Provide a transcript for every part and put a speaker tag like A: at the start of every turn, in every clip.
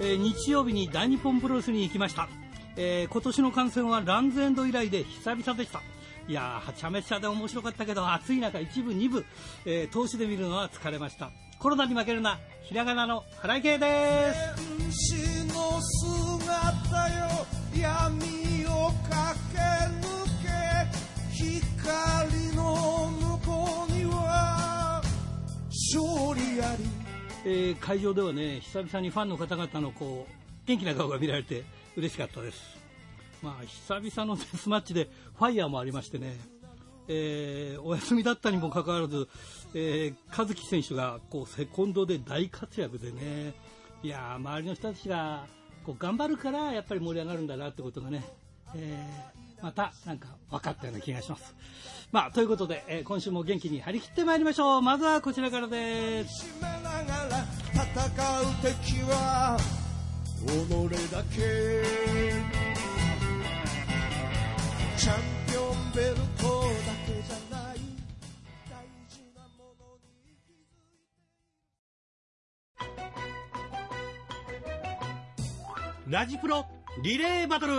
A: えー日曜日に大日本プロレスに行きました、えー今年の観戦はランズエンド以来で久々でした。いやーはちゃめちゃで面白かったけど暑い中一部二部、えー、投資で見るのは疲れました。コロナに負けるなひらがなの原井圭です。
B: 天使の姿よ闇勝利あり
A: えー会場ではね久々にファンの方々のこう元気な顔が見られて嬉しかったです。まあ久々のデスマッチでファイヤーもありましてね、えーお休みだったにもかかわらず、えー和樹選手がこうセコンドで大活躍でねいや周りの人たちがこう頑張るからやっぱり盛り上がるんだなってことがね、えーまたなんか分かったような気がします。まあ、ということで、えー今週も元気に張り切ってまいりましょう。まずはこちらからです。
B: 締めながら戦う敵は己だけチャンピオンベルトだけじゃない大事なものに気づい
A: ラジプロリレーバトル、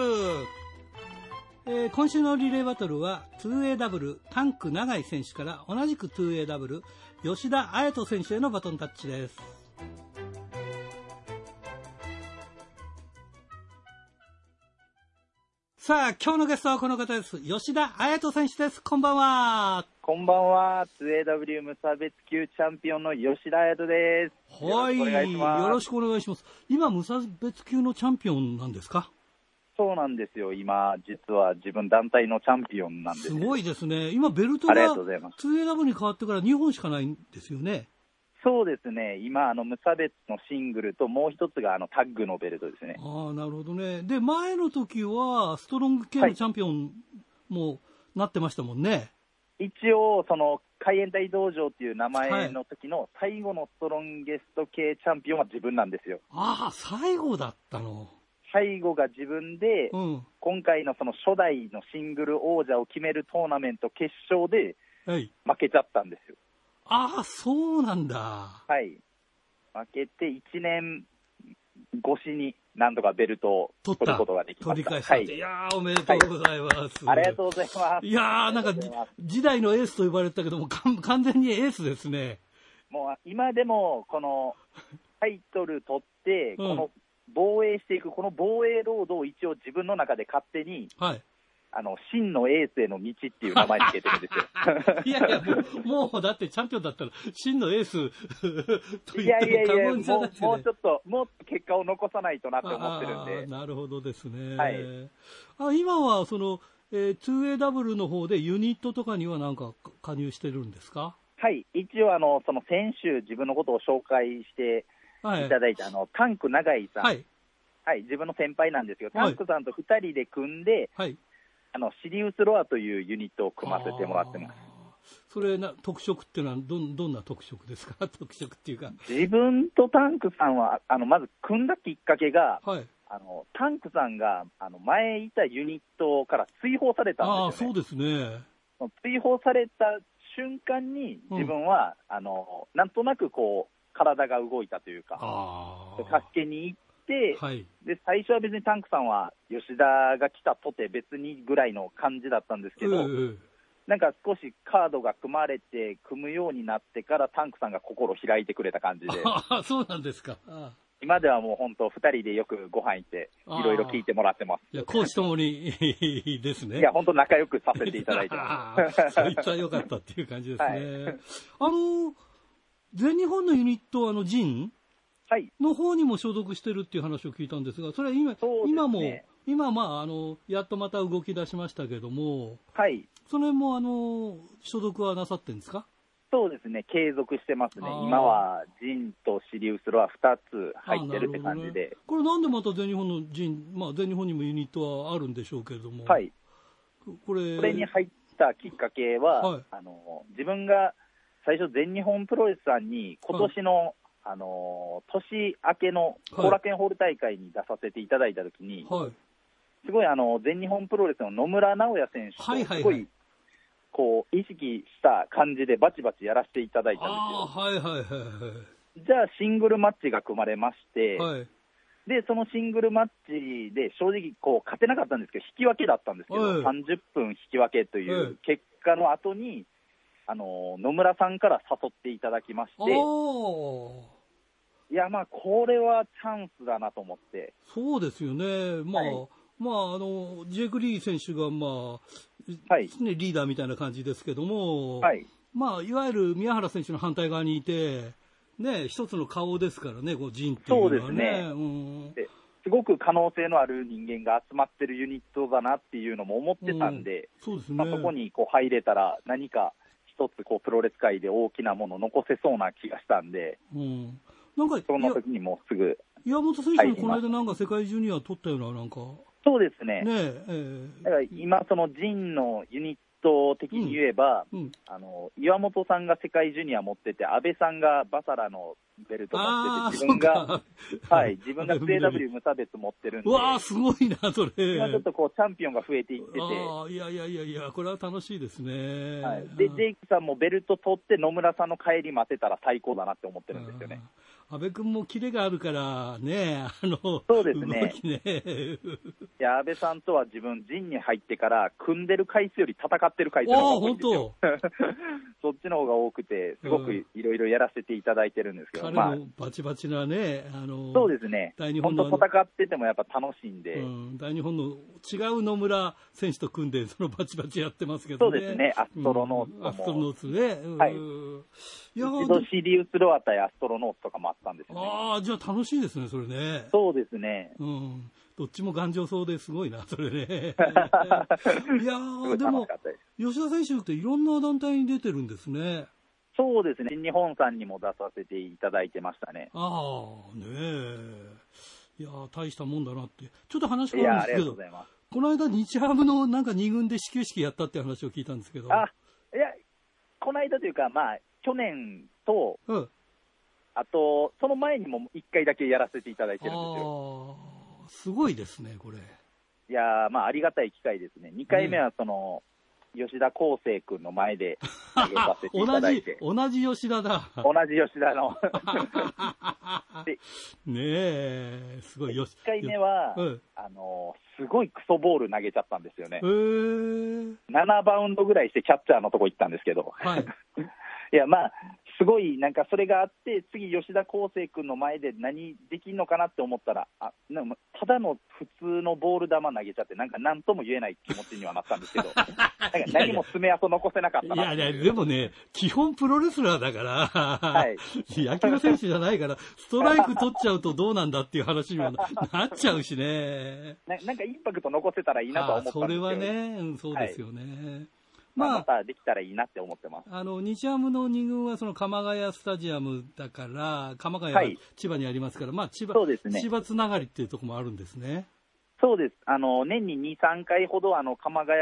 A: えー今週のリレーバトルは 2AW タンク永井選手から同じく 2AW 吉田彩斗選手へのバトンタッチです。さあ今日のゲストはこの方です。吉田彩斗選手です。こんばんは。
C: こんばんは、2AW 無差別級チャンピオンの吉田彩斗です。
A: はい。
C: よろしくお願いします。
A: よろしくお願いします。今無差別級のチャンピオンなんですか？
C: そうなんですよ。今、実は自分団体のチャンピオンなんです
A: す
C: よ。
A: ごいですね今ベルト
C: が
A: が
C: とうございます
A: 2AW に変わってから2本しかないんですよね
C: そうですね。今、あの、無差別のシングルと、もう一つが、あの、タッグのベルトですね。
A: ああなるほどねで前の時はストロング系のチャンピオンもなってましたもんね、
C: 一応、その、海援隊道場っていう名前の時の最後のストロンゲスト系チャンピオンは自分なんですよ。
A: ああ最後だったの
C: 最後が自分で、
A: うん。
C: 今回のその初代のシングル王者を決めるトーナメント決勝で
A: はい。
C: 負けちゃったんですよ。
A: ああそうなんだ。
C: はい。負けて1年越しになんとかベルトを
A: 取
C: ることができました。
A: 取り返した
C: はい。
A: い、やーおめでとうございます、
C: ありがとうございます。
A: いやーなんか時代のエースと呼ばれてたけども完全にエースですね。
C: もう今でもこの タイトル取って、
A: うん。
C: この防衛していく、この防衛ロードを一応自分の中で勝手に、
A: はい。
C: あの真のエースへの道っていう名前につけてるんですよ。
A: いやいやもうもうだってチャンピオンだったら真のエースと
C: い
A: 言っても過
C: やいやいや、
A: 言じゃなくて、ね、
C: もうもうちょっと、もっと結果を残さないとなって思ってるん
A: あ
C: で
A: ー、なるほどですね。
C: はい。
A: あ今はその、えー 2AW の方でユニットとかにはなんか加入してるんですか？
C: はい、一応あの、その先週、自分のことを紹介して
A: はい
C: いただいた、あのタンク永井さん、
A: は
C: はい
A: い。
C: 自分の先輩なんですけど、
A: はい
C: タンクさんと2人で組んで、
A: はい。
C: あのシリウスロアというユニットを組ませてもらってます。
A: す。それな特色っていうのはどんどんな特色ですか？特色っていうか。
C: 自分とタンクさんは、あのまず組んだきっかけが、
A: はい。
C: あのタンクさんがあの前いたユニットから追放された
A: ああ、
C: んですよ、ね。
A: そうですね。
C: 追放された瞬間に、自分は、あのなんとなくこう体が動いたというか。助けに行って、
A: はい。
C: で最初は別にタンクさんは吉田が来たとて別にぐらいの感じだったんですけど、
A: ええ
C: なんか少しカードが組まれて、組むようになってから、タンクさんが心開いてくれた感じで、
A: そうなんですか。
C: 今ではもう本当、2人でよくご飯行って、いろいろ聞いてもらってます。
A: いや、講師ともに ですね。
C: いや、本当、仲良くさせていただいて
A: あ
C: ます。
A: あそいつは良かったっていう感じですね。
C: はい
A: あの、全日本のユニット、あの、ジン？
C: はい、
A: の方にも所属してるっていう話を聞いたんですが、それは今、
C: ね。
A: 今も、今、まあ、あの、やっとまた動き出しましたけども、
C: はい、
A: その辺も、あの、所属はなさってるんですか？
C: そうですね、継続してますね。今はジンとシリウスロは2つ入ってるって感じ
A: あなるほど。ね
C: で、
A: これなんでまた全日本のジン、まあ、全日本にもユニットはあるんでしょうけれども、
C: はい、
A: これ、
C: これに入ったきっかけは、
A: はい。
C: あの自分が最初、全日本プロレスさんに、今年の、あの年明けの後楽園ホール大会に出させていただいたときに、
A: はい、
C: すごいあの全日本プロレスの野村直哉選手と、
A: はいはいはい
C: すごいこう、意識した感じでバチバチやらせていただいたんですよ。
A: はいはいはい
C: じゃあ、シングルマッチが組まれまして、
A: はい。はい。
C: で、そのシングルマッチで正直、こう、勝てなかったんですけど、引き分けだったんですけど、
A: はい
C: 30分引き分けとい
A: はいう
C: 結果の後に、あの、野村さんから誘っていただきまして。いや、まあ、これはチャンスだなと思って、
A: そうですよね。まあ、
C: はい
A: まあ、あの、ジェイク・リー選手が、まあ、
C: はい
A: ね、リーダーみたいな感じですけども、
C: はい。
A: まあ、いわゆる宮原選手の反対側にいて、ね、一つの顔ですからね、こう、陣っていうのはね。
C: そうですね
A: うん
C: ですごく可能性のある人間が集まってるユニットだなっていうのも思ってたんで、
A: そうですね。
C: まあ、そこにこう入れたら、何か一つこうプロレス界で大きなものを残せそうな気がしたんで、
A: うん。なんか、
C: その時にもうすぐ、
A: 岩本選手もこの間なんか世界ジュニア取ったような、なんか、
C: そうですね、
A: ねえ。
C: だから今、そのジンのユニット的に言えば、
A: えうん。
C: あの岩本さんが世界ジュニア持ってて、安倍さんがバサラのベルト持ってて、自分が、はい、自分が JW 無差別持ってるんで、
A: うわあ、すごいな、それ。
C: 今ちょっとこうチャンピオンが増えていってて、
A: いやいやいやいや、これは楽しいですね。
C: はい、で、ジェイクさんもベルト取って野村さんの帰り待てたら最高だなって思ってるんですよね。
A: 安倍君もキレがあるからね、あの、
C: そうですね
A: ね。
C: いや、安倍さんとは自分、陣に入ってから、組んでる回数より戦ってる回数が多いん
A: 本
C: ですよ。
A: 当。
C: そっちの方が多くて、すごくいろいろやらせていただいてるんですけど、
A: 彼
C: まあ、
A: もバチバチなね、あの、
C: そうですね
A: 大日、
C: 本
A: 本の
C: 当、戦っててもやっぱ楽しいんで、
A: うん、大日本の違う野村選手と組んで、そのバチバチやってますけ
C: そ
A: どね。
C: うですね、アストロノーツ
A: うんアストロノーツね。うん
C: はい
A: いや
C: 一度シリウス・ロア対アストロノーツとかもあったんですよね。
A: ああ、じゃあ楽しいですね、それね。
C: そうですね。
A: うん。どっちも頑丈そうですごいな、それね。いやー、
C: い
A: でも。吉田選手っていろんな団体に出てるんですね。
C: そうですね、新日本さんにも出させていただいてましたね。
A: ああ、ねえ。いやー、大したもんだなって。ちょっと話変わるんですけど
C: ありがとうご、ざいます。
A: この間日ハムのなんか2軍で始球式やったって話を聞いたんですけど。
C: あ、いや、この間というか、まあ、去年と、
A: うん。
C: あと、その前にも1回だけやらせていただいてるんですよ。
A: すごいですね、これ。
C: いやー、まあ、ありがたい機会ですね。2回目は、その、吉田康生君の前で投げさせていた
A: 同じ
C: だいて、
A: 同じ吉田だ。
C: 同じ吉田の。で
A: ねえ、すごいよし。
C: 1回目は、
A: うん
C: あのーすごいクソボール投げちゃったんですよね
A: え。ー、
C: 7バウンドぐらいしてキャッチャーのとこ行ったんですけど。
A: はい。
C: いや、まあ、すごい、なんかそれがあって、次、吉田康生君の前で何できんのかなって思ったら、あなんかただの普通のボール球投げちゃって、なんか何とも言えない気持ちにはなったんですけど、なんか何も爪痕残せなかった
A: いやいや、でもね、基本プロレスラーだから、
C: はい
A: 野球選手じゃないから、ストライク取っちゃうとどうなんだっていう話にもな なっちゃうしね。
C: ななんかインパクト残せたらいいなとは思ったんですけど、
A: あそれはね、うん、そうですよね。
C: まあ、
A: まあ、
C: またできたらいいなって思ってます。
A: あの、日ハムの2軍はその鎌ヶ谷スタジアムだから、鎌ヶ谷
C: は
A: はい千葉にありますから、まあ千葉、
C: そうですね
A: 千葉つながりっていうところもあるんですね。
C: そうです。あの、年に2、3回ほど、あの、鎌ヶ谷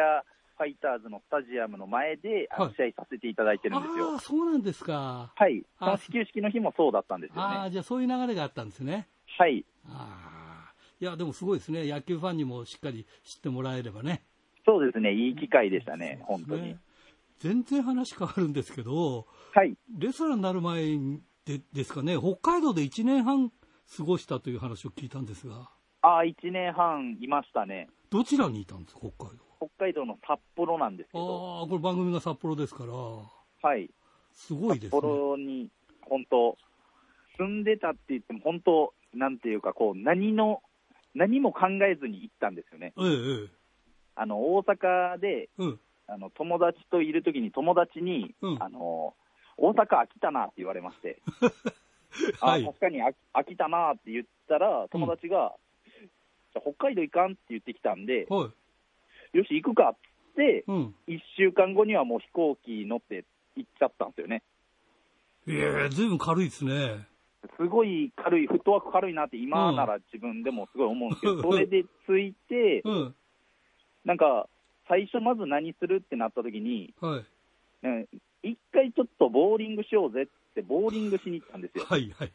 C: ファイターズのスタジアムの前で、
A: はい
C: 試合させていただいてるんですよ。
A: ああ、そうなんですか。
C: はい。そ
A: あ
C: の始球式の日もそうだったんですよ
A: ああ、
C: ね。
A: じゃあそういう流れがあったんですね。
C: はい。
A: ああ。いや、でもすごいですね。野球ファンにもしっかり知ってもらえればね。
C: そうですね。いい機会でしたね。本当に
A: ね。全然話変わるんですけど、
C: はい。
A: レスラーになる前でですかね、北海道で1年半過ごしたという話を聞いたんですが、
C: ああ、1年半いましたね。
A: どちらにいたんですか、北海
C: 北海道の札幌なんですけど、
A: 道。ああ、これ番組が札幌ですから、
C: はい。
A: すごいです
C: 札
A: ね。
C: 幌に、本当住んでたって言っても、本当なんていうか、こう、何の、何も考えずに行ったんですよね。
A: ええ、え
C: あの、大阪で、
A: え。うん。
C: あの、友達といるときに、友達に、
A: うん
C: あの、大阪飽きたなって言われまして、
A: はい
C: あ確かに飽き飽きたなって言ったら、友達が、じゃあ北海道行かんって言ってきたんで、
A: はい。
C: よし、行くかって、
A: うん。
C: 1週間後にはもう飛行機乗って行っちゃったんですよね。
A: ええ、ずいぶん軽いですね。
C: すごい軽い、フットワーク軽いなって、今なら自分でもすごい思うんですけど、それで着いて、
A: うん。
C: なんか、最初まず何するってなった時に、
A: はい。
C: ね一回ちょっとボーリングしようぜって、ボーリングしに行ったんですよ。
A: はい、はい。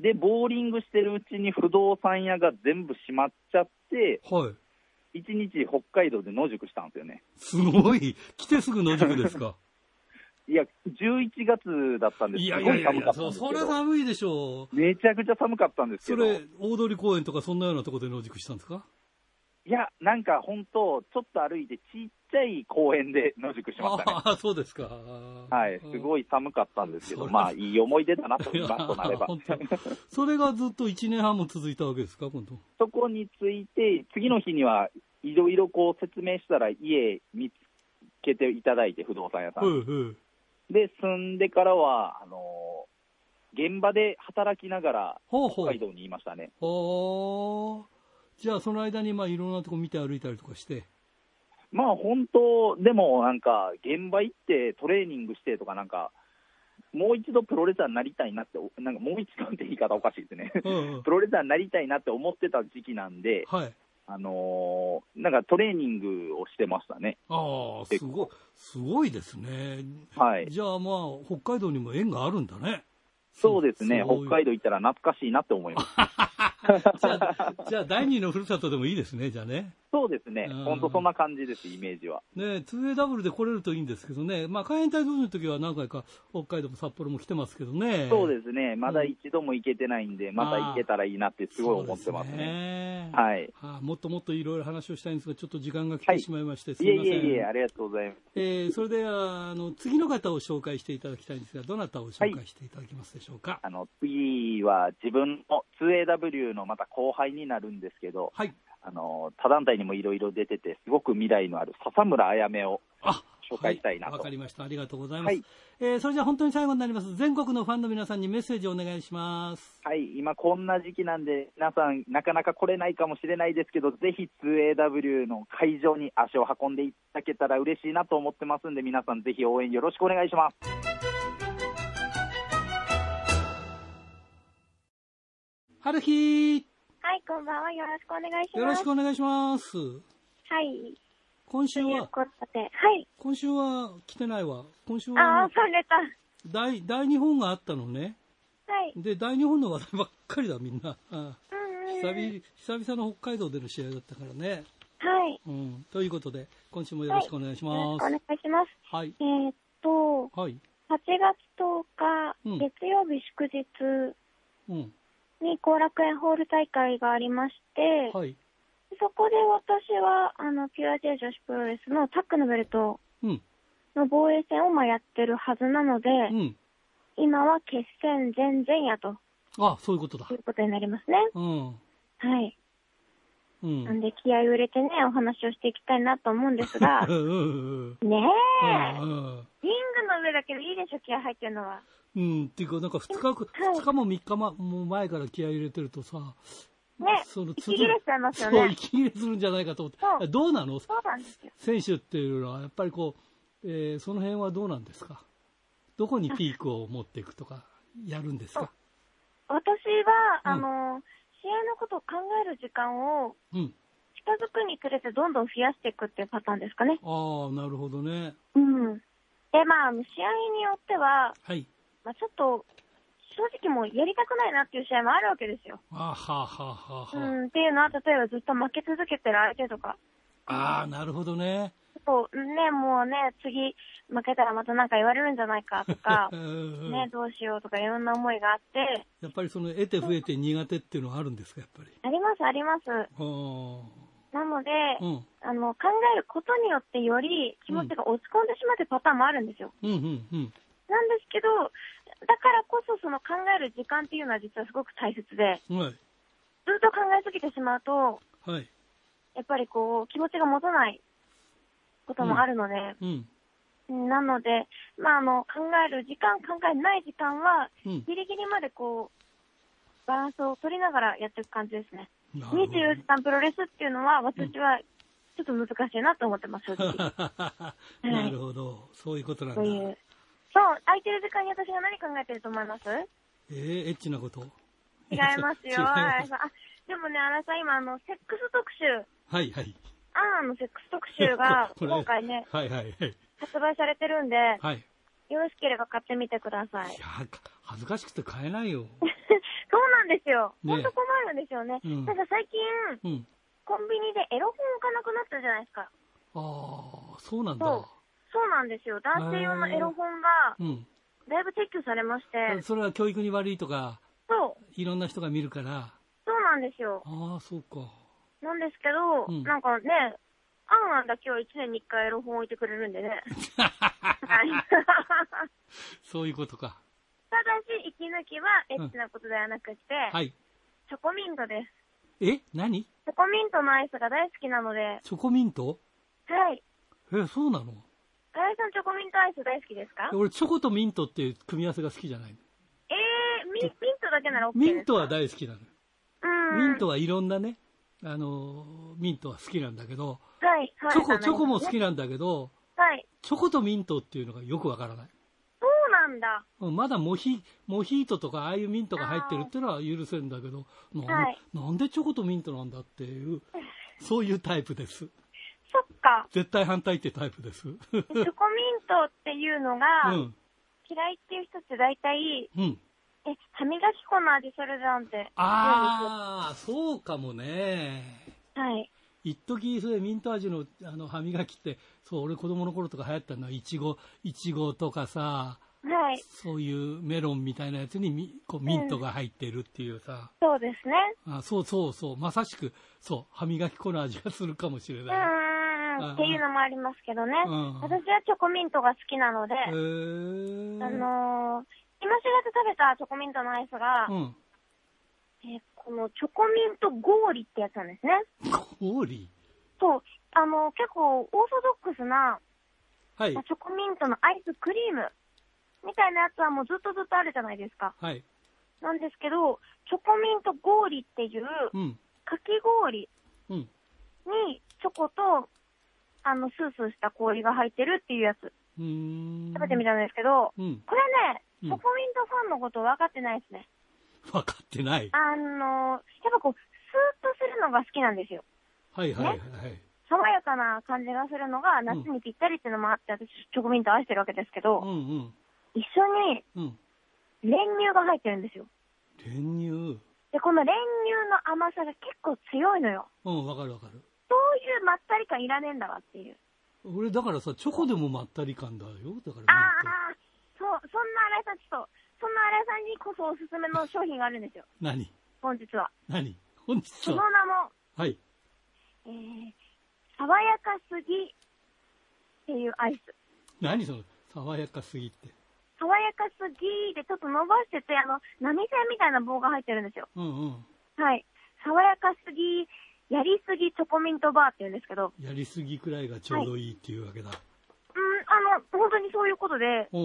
C: で、ボーリングしてるうちに不動産屋が全部閉まっちゃって、
A: はい。
C: 1日北海道で野宿したんですよね。
A: すごい。来てすぐ野宿ですか？
C: いや、11月だったんです
A: い
C: す
A: やいやいやいや、
C: ごい寒かったん
A: そそれ寒いでしょう。
C: めちゃくちゃ寒かったんですけど、
A: それ、大通公園とかそんなようなところで野宿したんですか？
C: いや、なんか本当、ちょっと歩いて、ちっちゃい公園で野宿しましたね。
A: ああ、そうですか。
C: はい、すご
A: い。
C: い寒かったんですけど、まあ、いい思い出だなと、今となれば。
A: それがずっと1年半も続いたわけですか、今度。
C: そこについて、次の日にはいろいろこう説明したら、家見つけていただいて、不動産屋さん。
A: はいはい。
C: で、住んでからは、あの現場で働きながら、
A: ほうほう。
C: 北海道にいましたね。
A: ああ。じゃあ、その間に、まあ、いろんなとこ見て歩いたりとかして。
C: まあ本当、でもなんか、現場行ってトレーニングしてとか、なんか、もう一度プロレスラーになりたいなって、なんかもう一度って言い方おかしいですね。
A: うんうん
C: プロレスラーになりたいなって思ってた時期なんで、
A: はい。
C: あのーなんかトレーニングをしてましたね。
A: ああ、すごい、すごいですね。
C: はい。
A: じゃあ、まあ、北海道にも縁があるんだね。
C: そうですね、北海道行ったら懐かしいなって思います。
A: じゃあ、じゃあ第二のふるさとでもいいですね、じゃあね。
C: そうですね
A: うん、
C: 本当そんな感じです、イメージは。
A: ね 2AW で来れるといいんですけどね、まあ、海援隊の時は何回か北海道も札幌も来てますけどね。
C: そうですね、まだ一度も行けてないんで、また行けたらいいなってすごい思ってます
A: そうです
C: ね。
A: ね
C: はい。
A: はあもっともっといろいろ話をしたいんですが、ちょっと時間が来てしまいまして、す
C: いえ
A: みません。
C: いえいえ、ありがとうございます。
A: えーそれではあの次の方を紹介していただきたいんですが、どなたを紹介していただけますでしょうか？
C: あの次は自分の 2AW のまた後輩になるんですけど、
A: はい。
C: あの他団体にもいろいろ出てて、すごく未来のある笹村あやめを
A: あ
C: 紹介したいなと
A: はわかりました。ありがとうございます。
C: はい
A: えーそれじゃあ本当に最後になります。全国のファンの皆さんにメッセージをお願いします。
C: はい、今こんな時期なんで、皆さん、なかなか来れないかもしれないですけど、ぜひ 2AW の会場に足を運んでいただけたら嬉しいなと思ってますんで、皆さんぜひ応援よろしくお願いします。
A: 春日
D: はい、こんばんは。よろしくお願いします。
A: よろしくお願いします。
D: はい。
A: 今週は、
D: はい。
A: 今週は来てないわ。今週
D: あ
A: は？
D: あ、、それた。
A: 大、大日本があったのね。
D: はい。
A: で、大日本の話題ばっかりだ、みんな。あ
D: うんうん
A: 久々久々の北海道での試合だったからね。
D: はい。
A: うん。ということで、今週もよろしくお願いします。
D: よろしくお願いします。
A: はい。
D: えーっと、
A: はい。
D: 8月10日、
A: うん
D: 月曜日祝日
A: うん。
D: に後楽園ホール大会がありまして、
A: はい。
D: そこで私は、あの、PRJ 女子プロレスのタックのベルト
A: うん。
D: の防衛戦をまあやってるはずなので、
A: うん。
D: 今は決戦前々夜と
A: あ、そういうことだ
D: い。うことになりますね。
A: うん。
D: はい。
A: うん。
D: なんで気合を入れてね、お話をしていきたいなと思うんですが ねえ、
A: うん
D: リングの上だけでいいでしょ、気合入ってるのは。
A: うん、っていうか、なんか2日、
D: はい
A: 二日も3日ももう前から気合い入れてるとさ、
D: ね、
A: その
D: 息切れしちゃいますよ
A: そう、
D: ね。
A: 息切れするんじゃないかと思って。どうなの？
D: そうなんですよ。
A: 選手っていうのは、やっぱりこう、えーその辺はどうなんですか？どこにピークを持っていくとか、やるんですか？
D: 私は、
A: うん
D: あの、試合のことを考える時間を
A: うん。
D: 近づくにつれてどんどん増やしていくっていうパターンですかね。
A: ああ、なるほどね。
D: うん。で、まあ、試合によっては、
A: はい。
D: まあ、ちょっと、正直もうやりたくないなっていう試合もあるわけですよ。
A: あーはあはあはあ
D: う
A: は
D: ん。っていうのは、例えばずっと負け続けてる相手とか、
A: あ。ああ、なるほどね。
D: そう、ね、もうね、次負けたらまたなんか言われるんじゃないかとか
A: う、んうん
D: ね、どうしようとかいろんな思いがあって、
A: やっぱりその得て増えて苦手っていうのはあるんですか、やっぱり？
D: あります、あります。なので、
A: うん。
D: あの、考えることによってより気持ちが落ち込んでしまうというパターンもあるんですよ。
A: うん、うん、うん。
D: なんですけど、だからこそその考える時間っていうのは実はすごく大切で、
A: はい。
D: ずっと考えすぎてしまうと、
A: はい。
D: やっぱりこう、気持ちが持たないこともあるので、
A: うん。
D: なので、まあ、あの、考える時間、考えない時間は、
A: うん。
D: ギリギリまでこう、バランスを取りながらやっていく感じですね。
A: なるほど
D: 24時間プロレスっていうのは、私はちょっと難しいなと思ってます、正直。
A: なるほど。そういうことなんだ。
D: そういう。そう、空いてる時間に私が何考えてると思います？
A: えー、エッチなこと？
D: 違いますよ。あ、でもね、荒井さん、今、あの、セックス特集、
A: はいはい。
D: アーナのセックス特集が、今回ね、
A: はいはいはい。
D: 発売されてるんで、
A: はい。
D: よろしければ買ってみてください
A: い。や、恥ずかしくて買えないよ。
D: そうなんですよ。
A: ね
D: ほんと困るんですよね。
A: うん
D: なんか最近、
A: うん。
D: コンビニでエロ本置かなくなったじゃないですか。
A: ああ、そうなんだ。
D: そうなんですよ。男性用のエロ本が、
A: うん。
D: だいぶ撤去されまして、
A: それは教育に悪いとか、
D: そう、
A: いろんな人が見るから。
D: そうなんですよ。
A: ああ、そうか。
D: なんですけど、
A: うん
D: なんかね、アンアンだけは1年に1回エロ本置いてくれるんでね。はい。
A: そういうことか。
D: ただし、息抜きはエッチなことではなくて、
A: はい。
D: チョコミントです。
A: え？何？
D: チョコミントのアイスが大好きなので、
A: チョコミント？
D: はい。
A: え、そうなの？
D: さんチョコミントアイス大好きですか？
A: 俺、チョコとミントっていう組み合わせが好きじゃない
D: えー、ミミントだけなら OK ですか？
A: ミントは大好きなの。
D: うん。
A: ミントはいろんなね、あのー、ミントは好きなんだけど、
D: はい、はい。
A: チョコ、チョコも好
D: ね
A: きなんだけど、
D: はい。
A: チョコとミントっていうのがよくわからない。
D: そうなんだ。
A: うんまだモヒ、モヒートとかああいうミントが入ってるっていうのは許せるんだけど、なんで
D: はい
A: なんでチョコとミントなんだっていう、そういうタイプです。
D: そっか。
A: 絶対反対ってタイプです？う
D: チョコミントっていうのが、
A: ん。
D: 嫌いっていう人って大体、
A: うん。
D: え、歯磨き粉の味するじゃんって。
A: ああ、そうかもね。
D: はい。
A: 一時それミント味のあの歯磨きって、そう、俺子供の頃とか流行ったのは、いちご、いちごとかさ、
D: はい。
A: そういうメロンみたいなやつにミこうミントが入ってるっていうさ、
D: そうですね。
A: あそうそうそう、まさしく、そう、歯磨き粉の味がするかもしれ
D: う
A: ない。
D: ーん。っていうのもありますけどね。
A: うん
D: 私はチョコミントが好きなので、あのー、今しがて食べたチョコミントのアイスが、
A: うん。
D: えーこのチョコミント氷ってやつなんですね。
A: 氷？
D: そう。あの、結構オーソドックスな、
A: はい
D: まあ、チョコミントのアイスクリームみたいなやつはもうずっとずっとあるじゃないですか。
A: はい。
D: なんですけど、チョコミント氷っていう
A: うん。
D: かき氷
A: うん。
D: にチョコと、あの、スースーした氷が入ってるっていうやつ。食べてみたんですけど、
A: うん。
D: これね、
A: うん
D: チョコミントファンのこと分かってないですね。
A: 分かってない。
D: あの、やっぱこう、スーッとするのが好きなんですよ。
A: はいはいはい。
D: 爽やかな感じがするのが夏にぴったりっていうのもあって、私、チョコミント愛してるわけですけど、
A: うんうん。
D: 一緒に
A: うん。
D: 練乳が入ってるんですよ。
A: 練乳。
D: で、この練乳の甘さが結構強いのよ。
A: うん、わかるわかる。
D: いうまったり感いらねえんだわっていう。
A: 俺だからさ、チョコでもまったり感だよ。だから
D: ああ、そう、そんな新井さん、ちょっと、そんな新井さんにこそおすすめの商品があるんですよ。
A: 何？
D: 本日は。
A: 何？本日
D: その
A: は。
D: 名も、
A: はい。
D: えー、爽やかすぎっていうアイス。
A: 何その、爽やかすぎって？
D: 爽やかすぎでちょっと伸ばしてて、あの、波線みたいな棒が入ってるんですよ。
A: うんうん。
D: はい。爽やかすぎ、やりすぎチョコミントバーって言うんですけど、
A: やりすぎくらいがちょうどいいっていうわけだ。
D: うん、あの、本当にそういうことで、こ。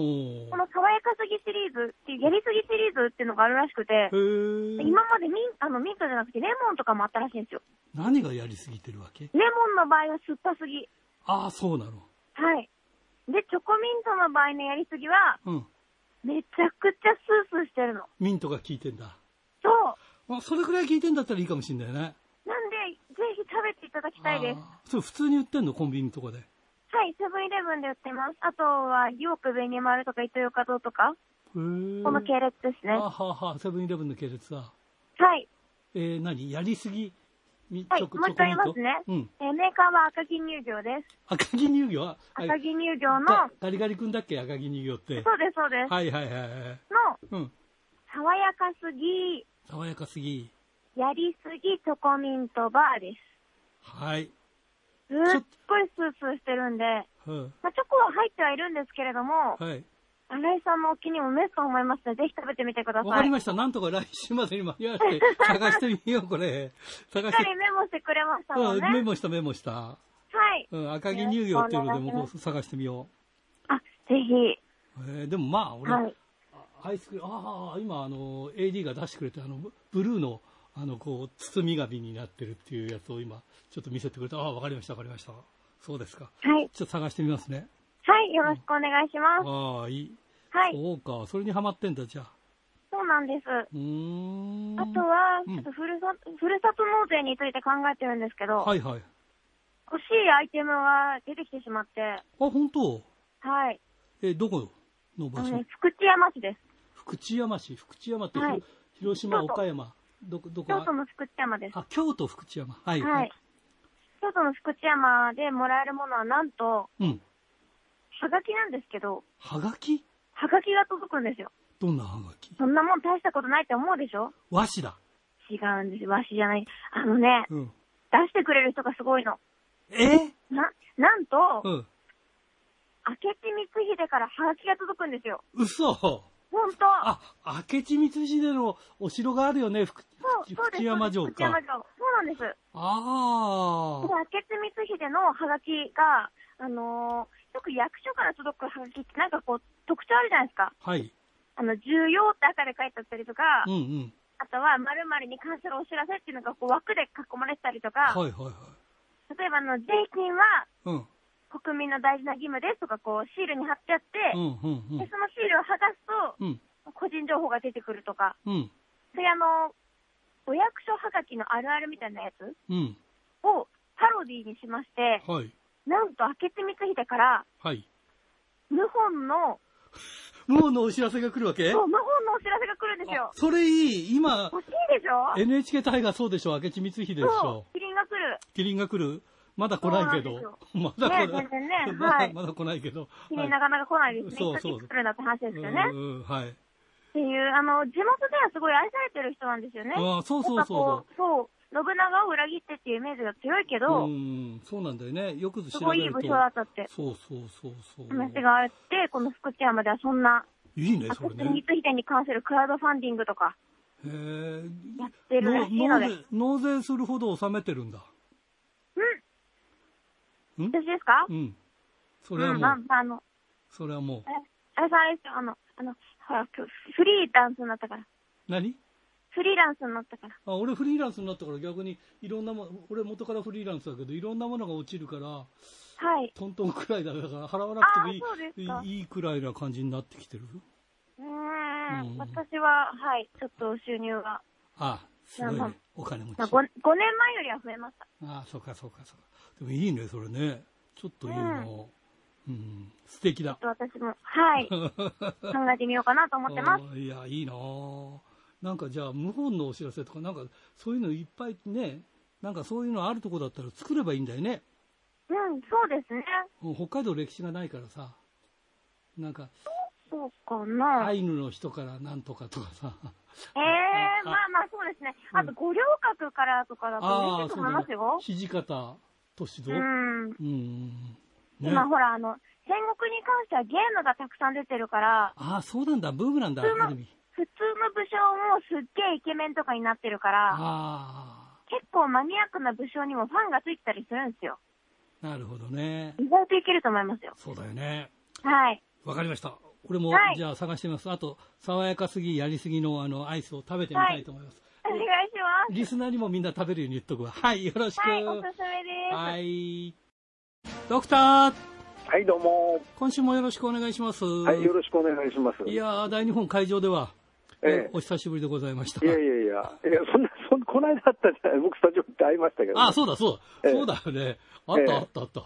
D: の爽やかすぎシリーズっていう、やりすぎシリーズっていうのがあるらしくて。今までミンあのミントじゃなくてレモンとかもあったらしいんですよ。
A: 何がやりすぎてるわけ？
D: レモンの場合は酸っぱすぎ。
A: ああ、そうなの。
D: はい。で、チョコミントの場合のやりすぎは、
A: うん。
D: めちゃくちゃスースーしてるの。
A: ミントが効いてんだ。
D: そう。
A: あ、それくらい効いてんだったらいいかもしんないね。
D: ぜひ食べていただきたいです。
A: それ普通に売ってんのコンビニとかで？
D: はい、セブンイレブンで売ってます。あとは、ヨークベニマルとかイトヨカドーとか。この系列ですね。
A: あはあはあ、セブンイレブンの系列だ。
D: はい。
A: えー、何？やりすぎ？み
D: はいもう一回言いますね
A: うん。
D: えーメーカーは赤城乳業です。
A: 赤城乳業？は
D: 赤城乳業の、
A: ガガリガリ君だっけ？赤城乳業って。
D: そうです、そうです。
A: はいはいはいはい。
D: の、
A: うん。
D: 爽やかすぎ、
A: 爽やかすぎ。
D: やりすぎチョコミントバーです。
A: はい。
D: すっごいスースーしてるんで、
A: は
D: まあ、チョコは入ってはいるんですけれども、
A: い。はい。
D: 新井さんのお気にも召すと思いますので、ぜひ食べてみてください。
A: わかりました。なんとか来週までに間に合わせて探してみよう、これ。探し
D: しってか。りメモしてくれましたもんね。
A: うん、メモしたメモした。
D: はい。
A: うん、赤城乳業っていうのでも
D: よろしくお願いし
A: こう探してみよ
D: あ、ぜひ。
A: う。えー、でもまあ、俺、
D: はい。
A: あアイスクリーム、ああ、今、あの、AD が出してくれて、あの、ブブルーの、あの、こう、包み紙になってるっていうやつを今、ちょっと見せてくれた。ああ、わかりました、わかりました。そうですか。
D: はい。
A: ちょっと探してみますね。
D: はい。よろしくお願いします。
A: ああ、いい。
D: はい。
A: そうか、それにハマってんだ、じゃあ。
D: そうなんです。
A: うーん。
D: あとは、
A: うん
D: ちょっとふるさ、ふるさと納税について考えてるんですけど、
A: はいはい。
D: 欲しいアイテムが出てきてしまって、
A: あ、本当？
D: はい。
A: え、どこの場所？
D: ね、福知山市です。
A: 福知山市？福知山って、
D: はい
A: 広島、岡山。どこ、どこ
D: 京都の福知山です。
A: あ、京都福知山。はい。
D: はい。京都の福知山でもらえるものはなんと、
A: うん。
D: はがきなんですけど、
A: はがき？
D: はがきが届くんですよ。
A: どんなはがき？
D: そんなもん大したことないって思うでしょ？
A: 和紙だ。
D: 違うんですよ。和紙じゃない。あのね、
A: うん。
D: 出してくれる人がすごいの。
A: え？
D: な、なんと、
A: うん。
D: 明智光秀からハガキが届くんですよ。
A: 嘘
D: ほんと。
A: あ、明智光秀のお城があるよね、福知山城
D: 福知山
A: か。
D: 城。そうなんです。
A: あ
D: で明智光秀のハガキが、あのーよく役所から届くハガキってなんかこう、特徴あるじゃないですか。
A: あ。はい。
D: あの、重要って赤で書いてあったりとか、
A: うんうん。
D: あとは、〇〇に関するお知らせっていうのがこう枠で囲まれてたりとか、
A: はいはいはい。
D: 例えばあの、税金は
A: うん。
D: 国民の大事な義務ですとか、こう、シールに貼ってあって、
A: うんうん
D: で、そのシールを剥がすと、
A: うん。うん。
D: 個人情報が出てくるとか、
A: うん。
D: そういうあの、お役所はがきのあるあるみたいなやつ
A: うん。
D: をパロディにしまして、
A: はい。
D: なんと明智光秀から、
A: はい。
D: 謀反の、
A: もうのお知らせが来るわけ？
D: そう、謀反のお知らせが来るんですよ。
A: それいい。今、
D: 欲しいでしょ
A: ？NHK 大河そうでしょ？明智光秀でし
D: そ
A: ょ
D: う、キリンが来る。
A: キリンが来る？まだ来ないけど。まだ来ない。
D: ね全然ね
A: まだ
D: はい
A: まだ来ないけど。
D: キリンなかなか来ないですね。
A: そうそう
D: 来るんだって話ですよね。
A: うんうんはい。
D: っていう、あの、地元ではすごい愛されてる人なんですよね。
A: ああそうそうそう。
D: そう。信長を裏切ってっていうイメージが強いけど、
A: うん、そうなんだよね。よく
D: す。ごいいい武将だったって
A: そうそうそうそう。
D: 話があって、この福知山ではそんな、
A: いいね、それね。
D: 光秀に関するクラウドファンディングとか
A: へえ。
D: やってるらしいので。
A: 納税するほど納めてるんだ。ん？
D: 私ですか？
A: うん。そ
D: うん、
A: れはもう、
D: まあ、あの、
A: それはもう、
D: えあれさ、あれですよ、あの、あの、ほら、フリーランスになったから。
A: 何？
D: フリーランスになったから。
A: あ俺フリーランスになったから逆にいろんなも俺元からフリーランスだけどいろんなものが落ちるから
D: はい。
A: トントンくらいだから払わなくてもいいいいくらいな感じになってきてる。
D: うーん。
A: うん。
D: 私は、はい、ちょっと収入が、
A: あすごい
D: まあ
A: ねお金持ち。
D: 5, 5年前よりは増えました。
A: あそうかそうかそうか。でもいいねそれね。ちょっといいなうん、素敵だ。
D: 私も、はい、考えてみようかなと思ってます。
A: いやいいな。あなんかじゃあ謀反のお知らせとかなんかそういうのいっぱいねなんかそういうのあるとこだったら作ればいいんだよね。
D: うん、そうですね。
A: 北海道歴史がないからさ。なんか
D: そうかな。
A: アイヌの人からなんとかとかさ
D: ええー、まあまあそうですね。あと、五稜郭からとかだと
A: ああ
D: 嬉しいと思いますよ。
A: 土方歳三
D: うん。
A: うんね
D: 今ほら、あの、戦国に関してはゲームがたくさん出てるから、
A: ああそうなんだブームなんだ
D: 普通の普通の武将もすっげえイケメンとかになってるから、
A: あ
D: 結構マニアックな武将にもファンがついてたりするんですよ。
A: あなるほどね
D: 意外といけると思いますよ。
A: そうだよね
D: はい。
A: わかりました俺も、
D: はい。
A: じゃあ探してみます。あと爽やかすぎやりすぎのあのアイスを食べてみたいと思います、
D: お願いします。
A: リスナーにもみんな食べるように言っとくわ。はいよろしく。
D: はい、おすすめです。
A: はい。ドクター。
E: はい、どうも。
A: 今週もよろしくお願いします。
E: はい、よろしくお願いします。
A: いやー大日本会場では、
E: ええ。
A: お久しぶりでございました。
E: いやいやいや、いや、そんな、そんこの間あったじゃない、僕、スタジオって会いましたけど、
A: あ、そうだ、そうだ、
E: ええ。
A: そうだよね。あった、
E: ええ
A: あった、あった。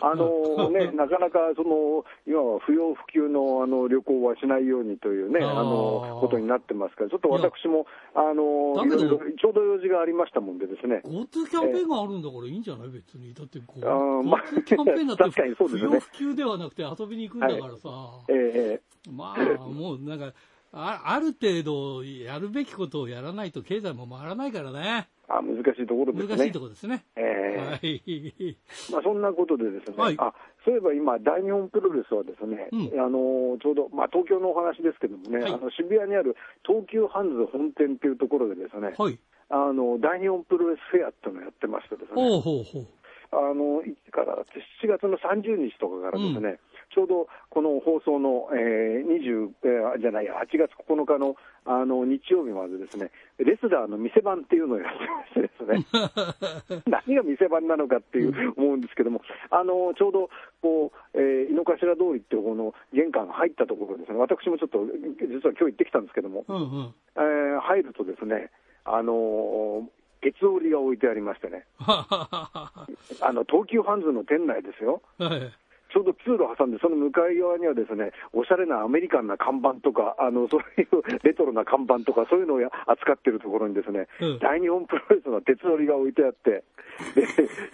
E: あのね、なかなか、その、いわば不要不急の、あの、旅行はしないようにというね、
A: あ
E: の、ことになってますから、ちょっと私も、あの、
A: だけど
E: いろいろちょうど用事がありましたもんでですね、
A: GoTo キャンペーンがあるんだからいいんじゃない？別に。だって GoTo キャンペーンだって 不要不急ではなくて遊びに行くんだからさ。
E: ええ
A: まあ、もうなんか、あある程度やるべきことをやらないと経済も回らないからね。
E: あ難しいところですね。
A: 難しいところですね。
E: ええ
A: はい。
E: まあ、そんなことでですね、
A: はい
E: あそういえば今、大日本プロレスはですね、
A: うん
E: あのちょうど、まあ、東京のお話ですけどもね、
A: はい
E: あの渋谷にある東急ハンズ本店っていうところでですね、
A: はい。
E: あの大日本プロレスフェアっていうのをやってましてですね、
A: ほうほうほう。
E: あのいつから7月の30日とかからですね、ちょうどこの放送の、えー、20、えーじゃないや、8月9日のあの日曜日までですね、レスラーの店番っていうのをやってましてですね、何が店番なのかっていう思うんですけども、あのちょうどこう、えー井の頭通りっていう方の玄関入ったところですね、私もちょっと実は今日行ってきたんですけども、
A: うんうん。
E: えー入るとですね、あの月折りが置いてありましてね、あの東急ハンズの店内ですよ。
A: はい。
E: ちょうど通路挟んで、その向かい側にはですね、おしゃれなアメリカンな看板とか、あの、そういう レトロな看板とか、そういうのをや扱ってるところにですね、
A: うん。
E: 大日本プロレスの鉄乗りが置いてあって、で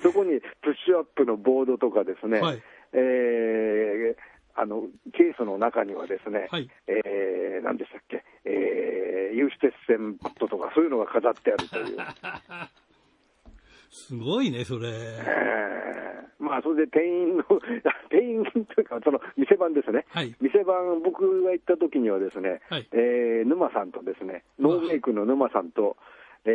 E: そこにプッシュアップのボードとかですね、
A: はい。
E: えーあの、ケースの中にはですね、
A: はい。
E: えー、何でしたっけ、えー、有刺鉄線バットとか、そういうのが飾ってあるという。
A: すごいね、それ。
E: えー。まあ、それで店員の、店員というか、その店番ですね、
A: はい。
E: 店番、僕が行った時にはですね、
A: はい。
E: えー沼さんとですね、ノーメイクの沼さんと、え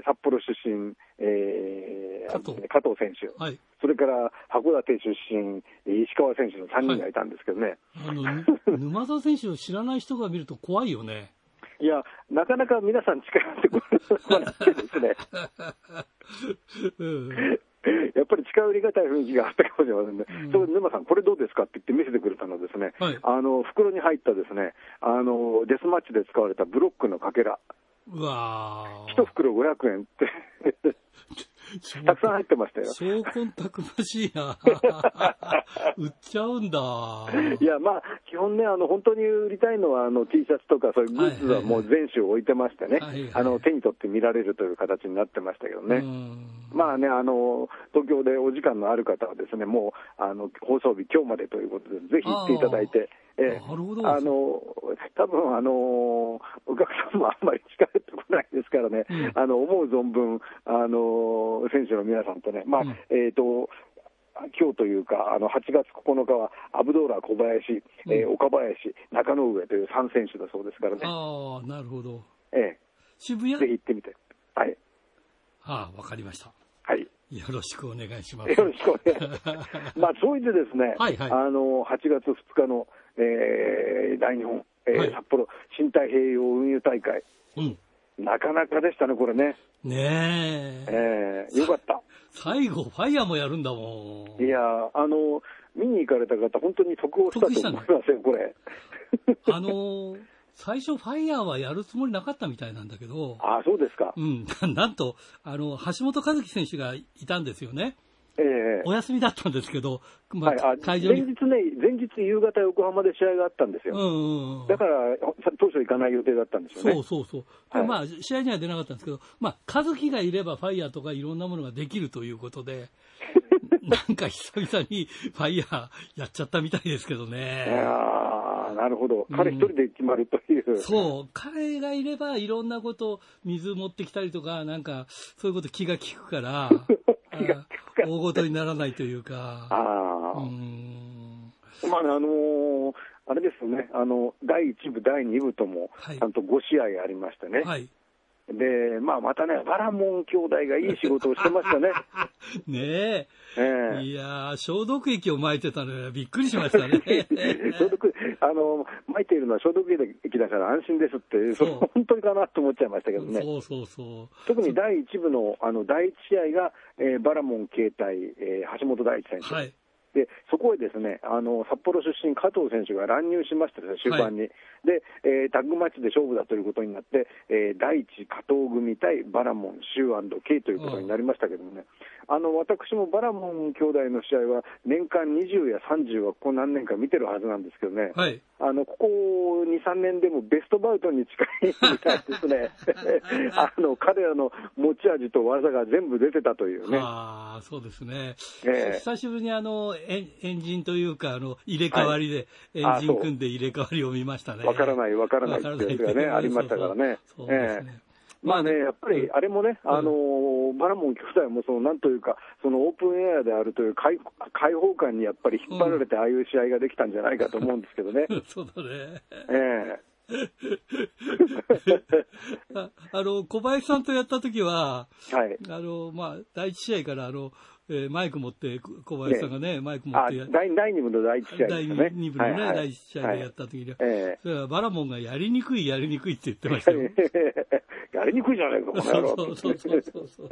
E: ー札幌出身、えー
A: 加藤。
E: 加藤選手、
A: はい。
E: それから函館出身、石川選手の3人がいたんですけどね、
A: あの、ぬ沼田選手を知らない人が見ると怖いよね。
E: い、や、なかなか皆さん近寄ってこなくてですね。
A: うん。
E: やっぱり近寄りがたい雰囲気があったかもしれませんね、それで沼さん、これどうですかって言って見せてくれたのですね、
A: はい。
E: あの袋に入ったですねあのデスマッチで使われたブロックのかけら、
A: うわ
E: 一袋500円って、
A: ー
E: たくさん入ってましたよ。
A: たくましいな。売っちゃうんだ。
E: いや、まあ、基本ね、あの本当に売りたいのはあの T シャツとか、そういうグッズはもう全種置いてましてね、
A: はいはい
E: あの手に取って見られるという形になってましたけどね。
A: うん
E: まあね、あの東京でお時間のある方はですね、もうあの放送日、今日までということで、ぜひ行っていただいて、ええ。
A: なるほど。
E: あの多分あのお客さんもあんまり近寄ってこないですからね、
A: うん。
E: あの思う存分、あの選手の皆さんとね、まあ
A: うん。
E: えーと今日というか、あの8月9日はアブドーラ、小林、えー岡林、中野上という3選手だそうですからね、
A: ああ、なるほど。
E: え
A: 渋谷？
E: えぜひ行ってみて。はい。
A: ああ、わかりました。
E: はい
A: よろしくお願いします。
E: よろしくお願いします。まあ、そういってですね、
A: はいはい
E: あの、8月2日の、えー大日本、えー
A: はい
E: 札幌新太平洋運輸大会、
A: うん。
E: なかなかでしたね、これね。
A: ねえ。
E: えーよかった。
A: 最後、ファイヤーもやるんだもん。
E: いやーあの、見に行かれた方、本当に得をしたと思いますよ、これ。
A: あのー最初、ファイヤーはやるつもりなかったみたいなんだけど、
E: あそうですか
A: う。ん、なんと、あの、橋本和樹選手がいたんですよね。
E: ええ
A: お休みだったんですけど、まあ、
E: はい、あ
A: 会場に。
E: 前日ね、前日夕方、横浜で試合があったんですよ。
A: うんうんうん。
E: だから、当初行かない予定だったんですよね。
A: そうそうそう。
E: はい
A: でまあ、試合には出なかったんですけど、まあ、和樹がいればファイヤーとかいろんなものができるということで、なんか久々にファイヤーやっちゃったみたいですけどね。
E: なるほど。彼一人で決まるという。
A: そう、彼がいればいろんなこと、水持ってきたりとか、なんか、そういうこと気が利くから、
E: 気が利くから
A: あ大ごとにならないというか、
E: ああ、
A: うーん、
E: まあね、あのーあれですよね、あの、第1部、第2部とも、
A: はい
E: ちゃんと5試合ありましてね。
A: はい。
E: で、まあ、またね、バラモン兄弟がいい仕事をしてましたね。
A: ね
E: え
A: え。
E: え
A: いやー、消毒液を撒いてたのよ。びっくりしましたね。
E: 消毒、あの、撒いているのは消毒液だから安心ですって、それ
A: そう
E: 本当にかなと思っちゃいましたけどね。
A: そうそうそう。
E: 特に第1部のあの第1試合が、えーバラモン携帯、えー橋本大地選手、
A: はい。
E: でそこへですねあの札幌出身、加藤選手が乱入しましてですね、終盤に、でえータッグマッチで勝負だということになって、えー第一加藤組対バラモン、シュー &K ということになりましたけどもね、あの私もバラモン兄弟の試合は、年間20や30はここ何年か見てるはずなんですけどね。
A: はい。
E: あのここ2、3年でもベストバウトに近いみたいですね、あの彼らの持ち味と技が全部出てたというね、
A: ああ、そうですね。
E: ええ
A: 久しぶりにあの、エンエンジンというか、あの、入れ替わりで、エン
E: あそう
A: ジン組んで入れ替わりを見ましたね。
E: わからない、わからないっていうやつがね、ありましたからね。まあね、やっぱりあれもね、あのーバラモン兄弟もそのなんというか、そのオープンエアであるという開開放感にやっぱり引っ張られて、ああいう試合ができたんじゃないかと思うんですけどね。
A: そうだね。
E: え
A: ああの、小林さんとやった時は、
E: えはい。
A: あの、まあ、第一試合から、あの、えーマイク持って、小林さんがね、マイク持
E: あ
A: ってや、
E: 第第2部の第1試合ね。
A: 二部のね、
E: はい。はい
A: 第一試合でやった時に、
E: え
A: それはバラモンがやりにくい、やりにくいって言ってましたよ。
E: え やりにくいじゃないか、この野郎。
A: そうそうそうそうそう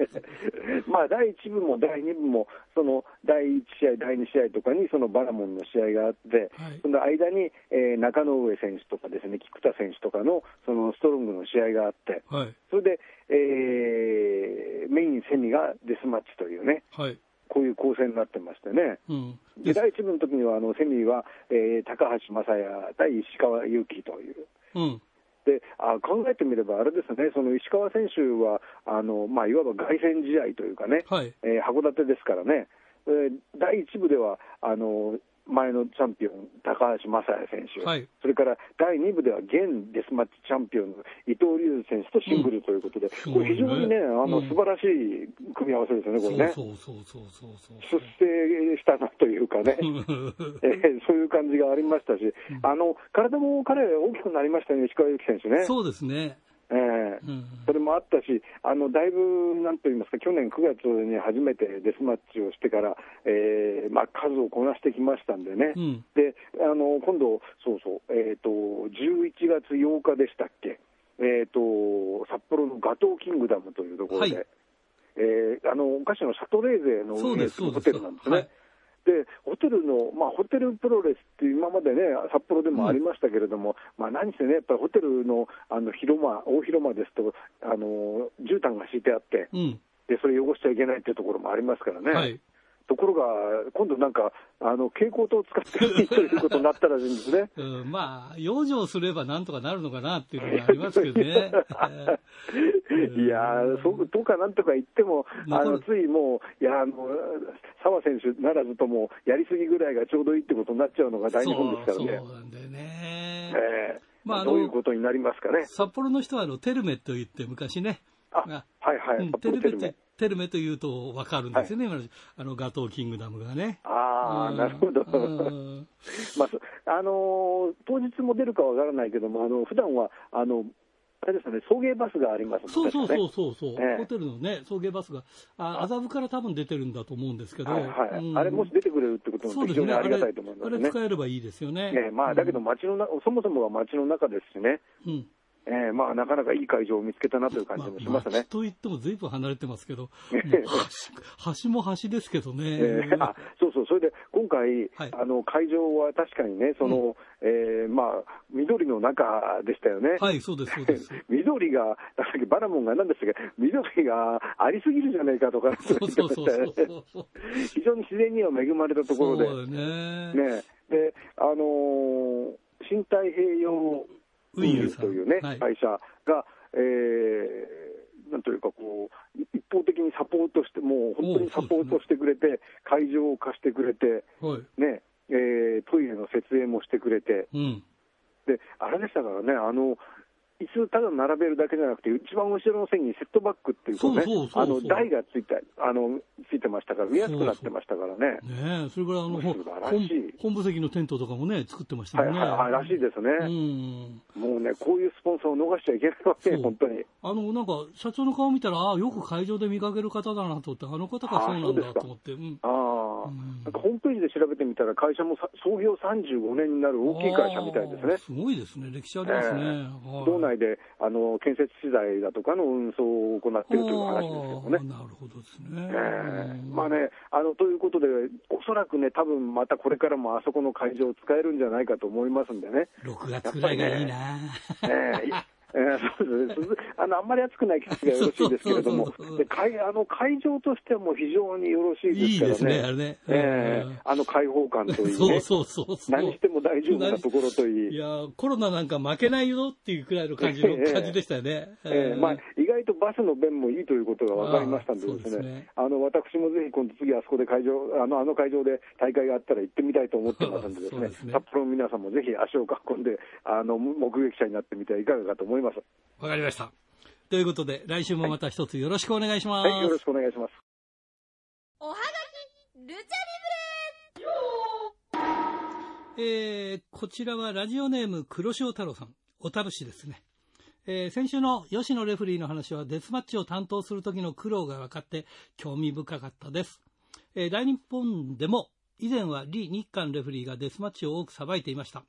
E: まあ、第1部も第2部も、その第1試合、第2試合とかに、そのバラモンの試合があって、
A: はい。
E: その間に、えー中野上選手とかですね、菊田選手とかのそのストロングの試合があって、
A: はい。
E: それで、えーメインセミがデスマッチというね、
A: はい。
E: ここういう構成になってましてね。
A: うん。
E: で第1部の時にはあのセミは、えー高橋正也対石川祐希という。
A: うん。
E: であ考えてみれば、あれですね、その石川選手は、あのまあ、いわば凱旋試合というかね、
A: はい。
E: えー函館ですからね、えー第1部ではあの前のチャンピオン、高橋正也選手、
A: はい
E: それから第2部では現デスマッチチャンピオンの伊藤隆選手とシングルということで、
A: うん
E: これ、非常にね、あの
A: うん
E: 素晴らしい組み合わせですよね、これね。
A: そうそうそう
E: 出世したなというかね、
A: そ う。
E: えーそういう感じがありましたし、あの体も彼、大きくなりましたね、石川祐希選手ね。
A: そうですね。
E: えー
A: うん。
E: それもあったし、あのだいぶなんといいますか、去年9月に初めてデスマッチをしてから、えーまあ、数をこなしてきましたんでね、
A: うん。
E: であの今度、そうそう、えーと、11月8日でしたっけ、えーと、札幌のガトーキングダムというところで、
A: はい
E: えーあのお菓子のシャトレーゼの運営するホ。テルなんですね。
A: はい。
E: でホテルの、まあ、ホテルプロレスって今までね、札幌でもありましたけれども、まあ、何せね、やっぱりホテルのあの広間、大広間ですと、あの絨毯が敷いてあって
A: うん。
E: で、それ汚しちゃいけないっていうところもありますからね。
A: はい。
E: ところが、今度なんか、あの蛍光灯を使っていいということになったらしいんですね。
A: うん、まあ、養生すればなんとかなるのかなっていうのがありますけどね。
E: いやー、そうとかなんとか言っても、あのついもう、いや、あの澤選手ならずとも、やりすぎぐらいがちょうどいいってことになっちゃうのが大日本ですからね。
A: そうなんだよね。
E: ええ
A: まあ
E: どういうことになりますかね。
A: 札幌の人はあのテルメと言って昔ね、
E: あ
A: あ
E: はいはい、
A: うん
E: 札
A: テルメって
E: 幌テルメ。
A: というと分かるんですよね、今のあのガトーキングダムがね。
E: ああ、
A: うん。
E: なるほど。
A: うん。
E: まあ、そあのー当日も出るかわからないけども、あの普段はあのあれですよね、送迎バスがあります
A: そうそうそう
E: う。
A: そうそう、
E: ええ。
A: ホテルのね、送迎バスが、あ麻布から多分出てるんだと思うんですけど、
E: はいはい。
A: うん。
E: あれもし出てくれるってことも非常にありがたいと思いますね。
A: あれ。使えればいいですよね。
E: ねまあ、だけど街のな、そもそもが街の中ですしね、
A: うん、
E: えーまあ、なかなかいい会場を見つけたなという感じもしますね
A: あ。と言ってもずいぶん離れてますけど、橋橋も橋ですけどね。
E: えーあそうそう、それで今回、
A: はい
E: あの会場は確かにね、そのえーまあ、緑の中でしたよね。
A: はい、そうです、そうです。
E: 緑が、さっきバラモンが何でしたっけ、緑がありすぎるじゃないかとか、
A: そうそうそうそうそう。
E: 非常に自然には恵まれたところで、
A: ね。
E: ね、で、あのー新太平というね、
A: はい。
E: 会社が、えーなんというかこう、一方的にサポートして、もう本当にサポートしてくれて、会場を貸してくれて、
A: はい。
E: ね、えートイレの設営もしてくれて、
A: うん。
E: で、あれでしたからね、あの、椅子ただ並べるだけじゃなくて、一番後ろの線にセットバックっていうこうね
A: そうそうそうそう
E: あの台がついてあのついてましたから、見やすくなってましたからね。
A: ねえ、それからあの、本本部席のテントとかもね、作ってました
E: はい
A: よね。
E: はいはい、らしいですね。
A: うん。
E: もうね、こういうスポンサーを逃しちゃいけないわけ、
A: そう
E: 本当に。
A: あの、なんか、社長の顔見たら、ああ、よく会場で見かける方だなと思って、あの方がそうなんだと思って。うん。
E: ああ、
A: うん
E: なんかホームページで調べてみたら、会社もさ創業35年になる大きい会社みたいですね。
A: すごいですね。歴史ありますね。はい
E: 道内であの建設資材だとかの運送を行っているという話ですけどね。
A: なるほどですね。
E: ええ
A: うん
E: まあね、あのということで、おそらくね、多分またこれからもあそこの会場を使えるんじゃないかと思いますんでね、
A: 6月ぐらいがいいな。
E: ええいええそうですね。あのあんまり暑くない季節がよろしいですけれども。会あの会場としても非常によろしい
A: いい
E: ですからね、
A: ですね、あれね。うん
E: ええあの開放感といいね、
A: そうそうそう。
E: 何しても大丈夫なところといい。
A: いやーコロナなんか負けないよっていうくらいの感じの
E: ええ
A: 感じでしたよね。
E: えーまあ、意外とバスの便もいいということが分かりましたんでですね。あの私もぜひ今度次あそこで会場、あのあの会場で大会があったら行ってみたいと思ってますんでですね。
A: です、ね。
E: 札幌の皆さんもぜひ足を運んで、あの目撃者になってみてはいかがかと思います。
A: わかりました。ということで、来週もまた一つよろしくお願いします。
E: はい、よろしくお願いします。
F: おはがき、ルチャリ
A: えーこちらはラジオネーム黒潮太郎さん、小樽市ですね。えー先週の吉野レフリーの話はデスマッチを担当する時の苦労が分かって興味深かったです。えー大日本でも以前は李日韓レフリーがデスマッチを多くさばいていました。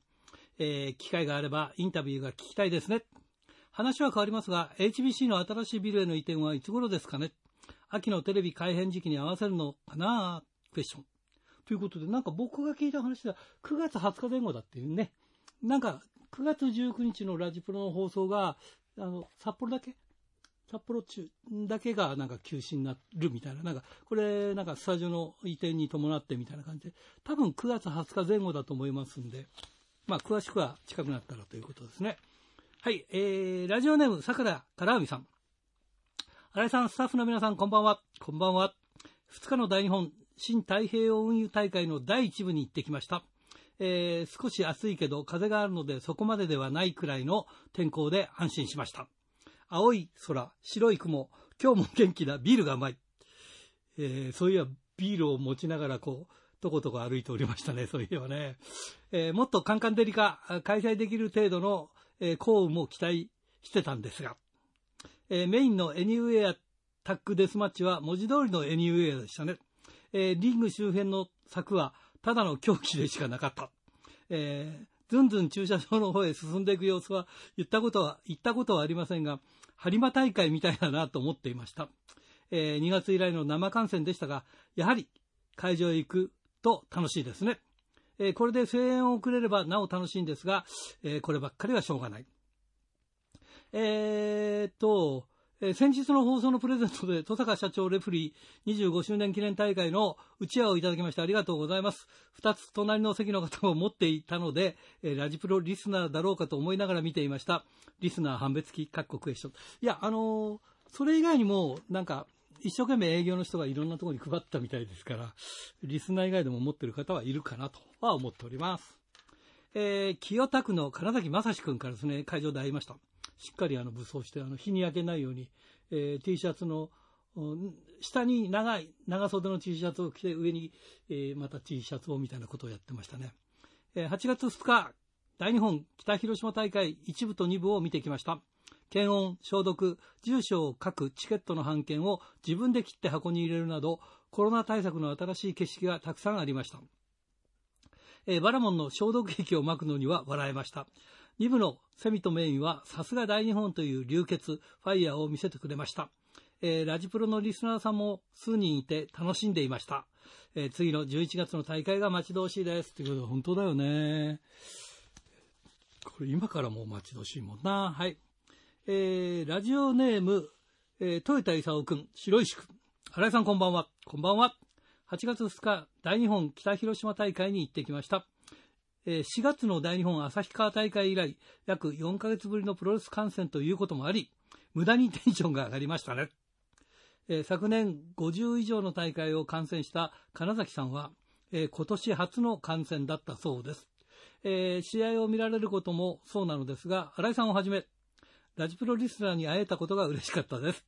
A: えー機会があればインタビューが聞きたいですね。話は変わりますが、HBC の新しいビルへの移転はいつ頃ですかね秋のテレビ改編時期に合わせるのかなクエスチョン。ということで、なんか僕が聞いた話では9月20日前後だっていうね。なんか9月19日のラジプロの放送が、あの、札幌だけ？札幌中だけがなんか休止になるみたいな、なんか、これ、なんかスタジオの移転に伴ってみたいな感じで、多分9月20日前後だと思いますんで、まあ、詳しくは近くなったらということですね。はい、えー、ラジオネーム、桜からあみさん。新井さん、スタッフの皆さん、こんばんは。こんばんは。2日の大日本新太平洋運輸大会の第1部に行ってきました。えー、少し暑いけど風があるのでそこまでではないくらいの天候で安心しました。青い空、白い雲、今日も元気だ、ビールがうまい。えー、そういや、ビールを持ちながらこう、とことこ歩いておりましたね、そういえばね。えー、もっとカンカンデリカ、開催できる程度の、えー、降雨も期待してたんですが、えー、メインのエニウェアタックデスマッチは文字通りのエニウェアでしたね。えー、リング周辺の柵はただの狂気でしかなかった。えー、ずんずん駐車場の方へ進んでいく様子は言ったことは、言ったことはありませんが、播磨大会みたいだなと思っていました。えー、2月以来の生観戦でしたが、やはり会場へ行くと楽しいですね。えー、これで声援を送れればなお楽しいんですが、えー、こればっかりはしょうがない。えー、っと、えー、先日の放送のプレゼントで、戸坂社長レフリー25周年記念大会のうち合わをいただきましてありがとうございます。二つ隣の席の方も持っていたので、えー、ラジプロリスナーだろうかと思いながら見ていました。リスナー判別機、各国クエスチョン。いや、あの、それ以外にも、なんか、一生懸命営業の人がいろんなところに配ったみたいですから、リスナー以外でも持ってる方はいるかなとは思っております。えー、清田区の金崎正史君からですね、会場で会いました。しっかりあの武装して、あの日に焼けないように、えー、T シャツの、下に長い、長袖の T シャツを着て、上に、えー、また T シャツをみたいなことをやってましたね。えー、8月2日、大日本北広島大会1部と2部を見てきました。検温、消毒、住所を書くチケットの半券を自分で切って箱に入れるなど、コロナ対策の新しい景色がたくさんありました。えー、バラモンの消毒液を撒くのには笑えました。2部のセミとメインはさすが大日本という流血、ファイヤーを見せてくれました。えー、ラジプロのリスナーさんも数人いて楽しんでいました。えー、次の11月の大会が待ち遠しいです。ということで本当だよね。これ今からもう待ち遠しいもんな。はい。えー、ラジオネーム、えー、豊田勲くん、白石くん。新井さんこんばんは。こんばんは。8月2日、大日本北広島大会に行ってきました。4月の大日本旭川大会以来、約4ヶ月ぶりのプロレス観戦ということもあり、無駄にテンションが上がりましたね。昨年50以上の大会を観戦した金崎さんは、今年初の観戦だったそうです。試合を見られることもそうなのですが、新井さんをはじめ、ラジプロリスナーに会えたことが嬉しかったです。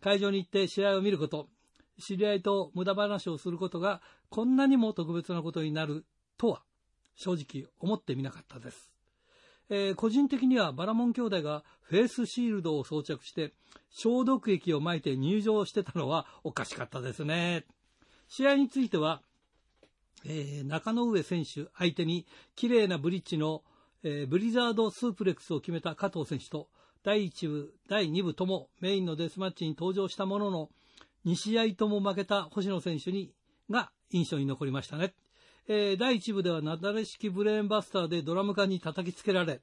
A: 会場に行って試合を見ること、知り合いと無駄話をすることがこんなにも特別なことになるとは正直思ってみなかったです。えー、個人的にはバラモン兄弟がフェイスシールドを装着して消毒液をまいて入場してたのはおかしかったですね。試合については、えー、中野上選手相手に綺麗なブリッジの、えー、ブリザードスープレックスを決めた加藤選手と第1部、第2部ともメインのデスマッチに登場したものの2試合とも負けた星野選手にが印象に残りましたね。えー、第1部ではなだれ式ブレーンバスターでドラム缶に叩きつけられ、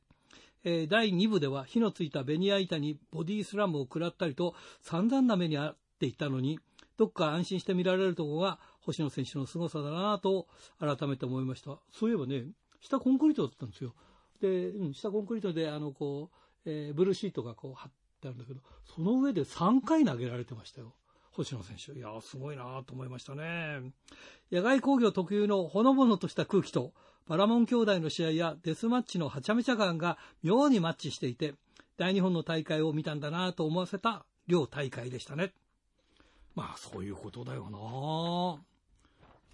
A: えー、第2部では火のついたベニヤ板にボディスラムを食らったりと散々な目に遭っていたのに、どっか安心して見られるところが星野選手の凄さだなと改めて思いました。そういえばね、下コンクリートだったんですよ。で、うん、下コンクリートで、あの、こう、えー、ブルーシートがこう貼ってあるんだけど、その上で3回投げられてましたよ。星野選手。いやすごいなと思いましたね。野外工業特有のほのぼのとした空気と、バラモン兄弟の試合やデスマッチのはちゃめちゃ感が妙にマッチしていて、大日本の大会を見たんだなと思わせた両大会でしたね。まあ、そういうことだよな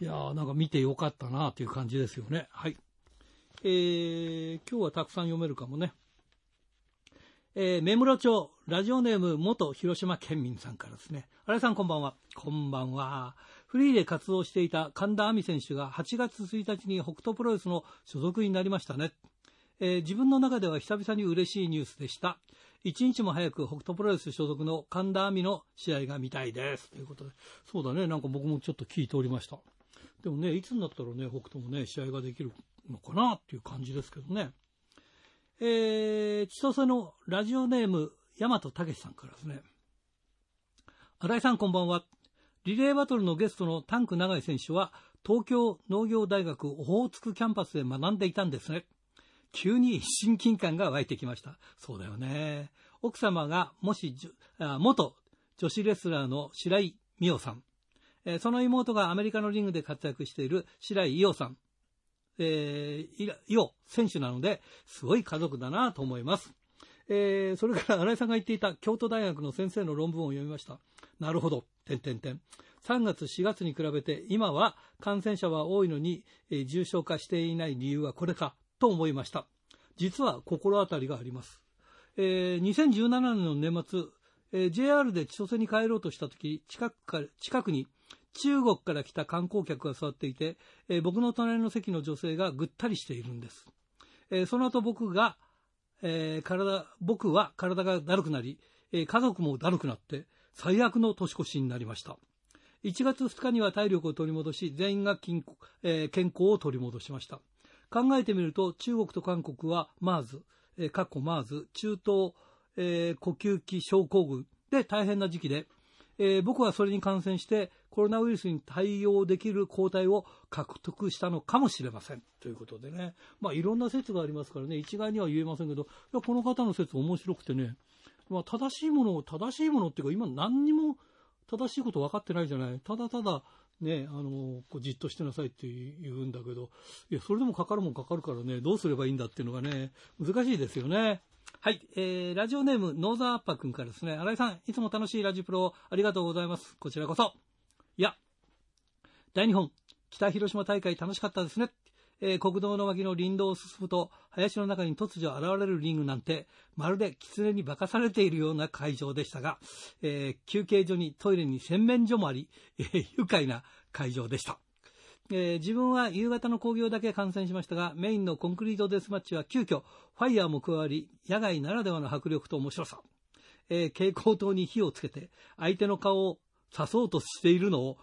A: いやー、なんか見てよかったなという感じですよね。はい。えー、今日はたくさん読めるかもね。えー、目室町、ラジオネーム元広島県民さんからですね。新井さんこんばんは。こんばんは。フリーで活動していた神田亜美選手が8月1日に北斗プロレスの所属になりましたね。えー、自分の中では久々に嬉しいニュースでした。一日も早く北斗プロレス所属の神田亜美の試合が見たいです。ということで。そうだね。なんか僕もちょっと聞いておりました。でもね、いつになったらね、北斗もね、試合ができるのかなっていう感じですけどね。えー、千歳のラジオネーム、大和武さんからですね。新井さんこんばんは。リレーバトルのゲストのタンク長井選手は、東京農業大学オホーツクキャンパスで学んでいたんですね。急に親近感が湧いてきました。そうだよね。奥様が、もし、元女子レスラーの白井美代さん。えその妹がアメリカのリングで活躍している白井伊代さん。えー、いら伊代選手なので、すごい家族だなと思います。えーそれから新井さんが言っていた京都大学の先生の論文を読みました。なるほど。点点点。3月、4月に比べて、今は感染者は多いのに、えー重症化していない理由はこれか、と思いました。実は心当たりがあります。えー2017年の年末、えー JR で千歳に帰ろうとした時近くか近くに中国から来た観光客が座っていて、えー僕の隣の席の女性がぐったりしているんです。えーその後僕が、えー体、僕は体がだるくなり、え家族もだるくなって、最悪の年越しになりました。1月2日には体力を取り戻し、全員が健康,、え健康を取り戻しました。考えてみると、中国と韓国は MERS、えー、かっこ MERS、中東、え呼吸器症候群で大変な時期で、えー僕はそれに感染してコロナウイルスに対応できる抗体を獲得したのかもしれません。ということでね。まあいろんな説がありますからね、一概には言えませんけど、いやこの方の説面白くてね、まあ正しいものを、正しいものっていうか今何にも正しいこと分かってないじゃない。ただただ、ね、あの、こうじっとしてなさいって言うんだけど、いや、それでもかかるもんかかるからね、どうすればいいんだっていうのがね、難しいですよね。はい、えー、ラジオネーム、ノーザーアッパー君からですね、新井さん、いつも楽しいラジプロありがとうございます。こちらこそ。いや、大日本、北広島大会楽しかったですね。えー国道の脇の林道を進むと、林の中に突如現れるリングなんて、まるで狐に化かされているような会場でしたが、えー休憩所にトイレに洗面所もあり、えー愉快な会場でした。えー自分は夕方の興行だけ観戦しましたが、メインのコンクリートデスマッチは急遽、ファイヤーも加わり、野外ならではの迫力と面白さ。えー蛍光灯に火をつけて、相手の顔を刺そうとしているのを、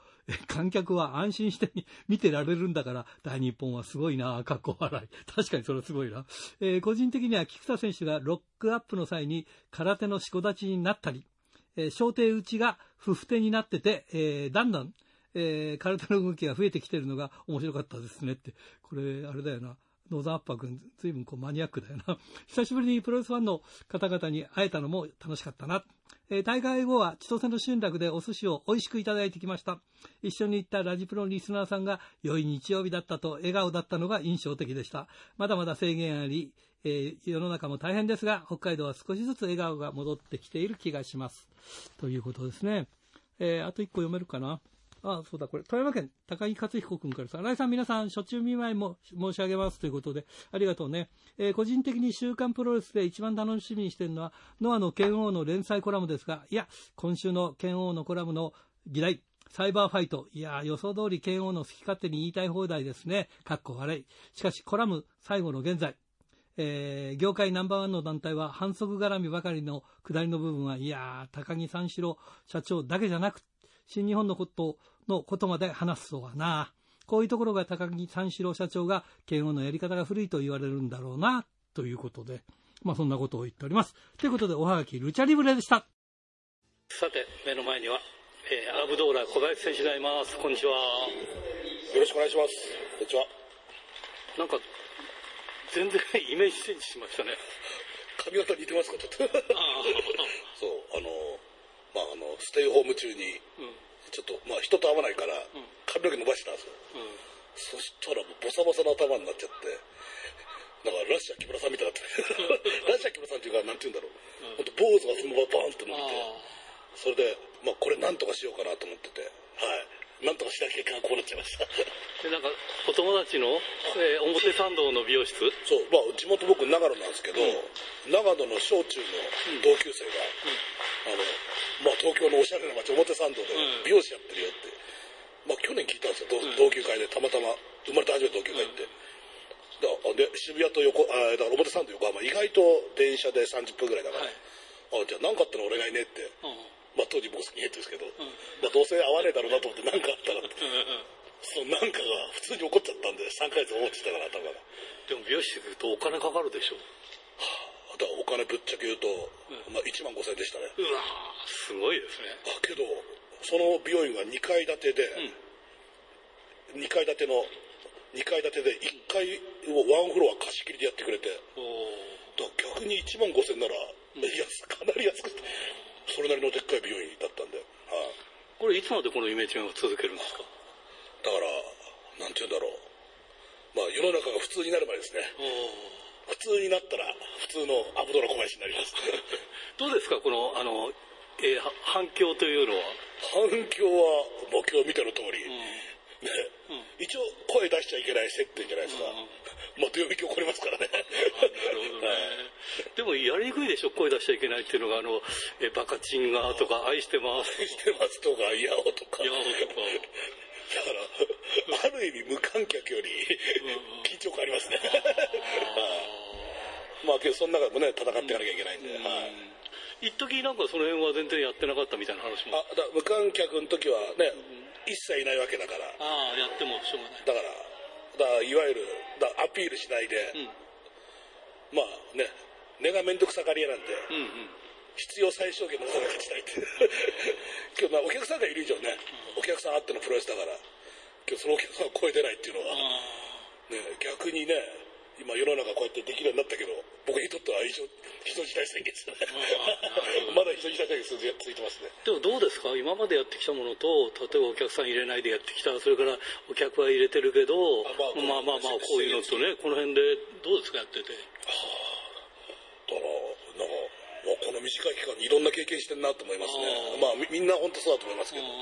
A: 観客は安心して 見てられるんだから、大日本はすごいな、かっこ笑い。確かにそれはすごいな。えー個人的には菊田選手がロックアップの際に空手のしこ立ちになったり、えー小手打ちが不不手になってて、えーだんだん、えー空手の動きが増えてきてるのが面白かったですねって。これ、あれだよな。ノーザンアッパー君、ずいぶんこうマニアックだよな。久しぶりにプロレスファンの方々に会えたのも楽しかったな。えー大会後は千歳の集落でお寿司を美味しくいただいてきました。一緒に行ったラジプロのリスナーさんが良い日曜日だったと笑顔だったのが印象的でした。まだまだ制限あり、えー世の中も大変ですが、北海道は少しずつ笑顔が戻ってきている気がします。ということですね。えーあと一個読めるかな。あ、そうだ、これ、富山県高木克彦君からさ、新井さん皆さん、初中見舞いも申し上げますということで、ありがとうね。えー個人的に週刊プロレスで一番楽しみにしてるのは、ノアの剣王の連載コラムですが、いや、今週の剣王のコラムの議題、サイバーファイト。いや、予想通り剣王の好き勝手に言いたい放題ですね。かっこ悪い。しかし、コラム最後の現在、えー業界ナンバーワンの団体は反則絡みばかりの下りの部分は、いやー、高木三四郎社長だけじゃなく、新日本のことのことまで話すとはな。こういうところが高木三四郎社長が、慶応のやり方が古いと言われるんだろうな、ということで、まあそんなことを言っております。ということで、おはがき、ルチャリブレでした。さて、目の前には、えーアブドーラ小林選手がいます。こんにちは。
G: よろしくお願いします。こんにちは。
A: なんか、全然イメージチェンジしましたね。
G: 髪型似てますか、ちょっと。
A: あ
G: そう、あの、まあ、あの、ステイホーム中に、
A: うん、うん、
G: ちょっと、まあ、人と会わないから、髪の毛伸ばしたんですよ。そしたらもうボサボサの頭になっちゃって、だからラッシャー木村さんみたいになって、ラッシャー木村さんっていうか、なんて言うんだろう。ほんと坊主がそのままバーンって伸びて、それで、まあ、これなんとかしようかなと思ってて、はい。なんとかしなきゃいけないこうなっちゃいました。
A: で、なんか、お友達の、えー表参道の美容室？
G: そう、まあ、地元僕長野なんですけど、長野の小中の同級生が、あの、まあ、東京のおしゃれな街、表参道で
A: うん。
G: 美容師やってるよって、まあ、去年聞いたんですよ、同同級会で、たまたま、生まれて初めて同級会行って。だで渋谷と横、あだから表参道横浜、意外と電車で30分ぐらいだから、
A: はい。
G: あじゃあ何かあったら俺がいねって、
A: うん。
G: まあ、当時僕スキンヘッドですけど、まあ、どうせ会わねえだろうなと思って何かあったら。って、
A: うん
G: そのなんかが普通に起こっちゃったんで、3ヶ月放置したから頭が。
A: でも美容室行くとお金かかるでしょ。
G: だったお金ぶっちゃけ言うと、まあ、1万5000円でしたね。
H: うわーすごいですね。
G: あけど、その美容院が2階建てで、2階建ての、2階建てで1階をワンフロア貸し切りでやってくれて、
H: お
G: だ逆に1万5000円なら、安かなり安くて、それなりのでっかい美容院だったんで、はい
H: これいつまでこのイメージを続けるんですか？
G: だから、なんて言うんだろう。まあ世の中が普通になる前ですね。普通になったら、普通のアブドラ小林になります。
H: どうですかこの、あの、えーは反響というのは？
G: 反響は、僕今日見ての通り、ね、一応声出しちゃいけない設定じゃないですか。まあ、どよめき起こりますからね。
H: なるほどね。でもやりにくいでしょ声出しちゃいけないっていうのが、あの、えーバカチンがとか、愛してます。
G: してますとか、いやおとか。
H: いやおとか
G: だから、ある意味無観客より緊張感ありますね。はいまあ、けどその中でもね、戦っていかなきゃいけないんで。はい
H: 一時なんかその辺は全然やってなかったみたいな話も。
G: あだ無観客の時はね、一切いないわけだから。
H: ああ、やってもしょうがない。
G: だから、だいわゆるだアピールしないで、まあね、根がめんどくさがり屋なんで、
H: うんうん。
G: 必要最小限のことが勝ちたいって。今日まあお客さんがいる以上ね、お客さんあってのプロレスだから、今日そのお客さんを超えてないっていうのは、ね、逆にね、今世の中こうやってできるようになったけど、僕にとっては非常非常事態宣言ですよね。まだ非常事態宣言続いてますね。
H: でもどうですか？今までやってきたものと、例えばお客さん入れないでやってきた、それからお客は入れてるけど、
G: あまあ
H: まあまあまあ、こういうのとね、この辺でどうですか？やってて。
G: だから、なんか、もうこの短い期間にいろんな経験してるなと思いますねまあみみんな本当そうだと思いますけど。はい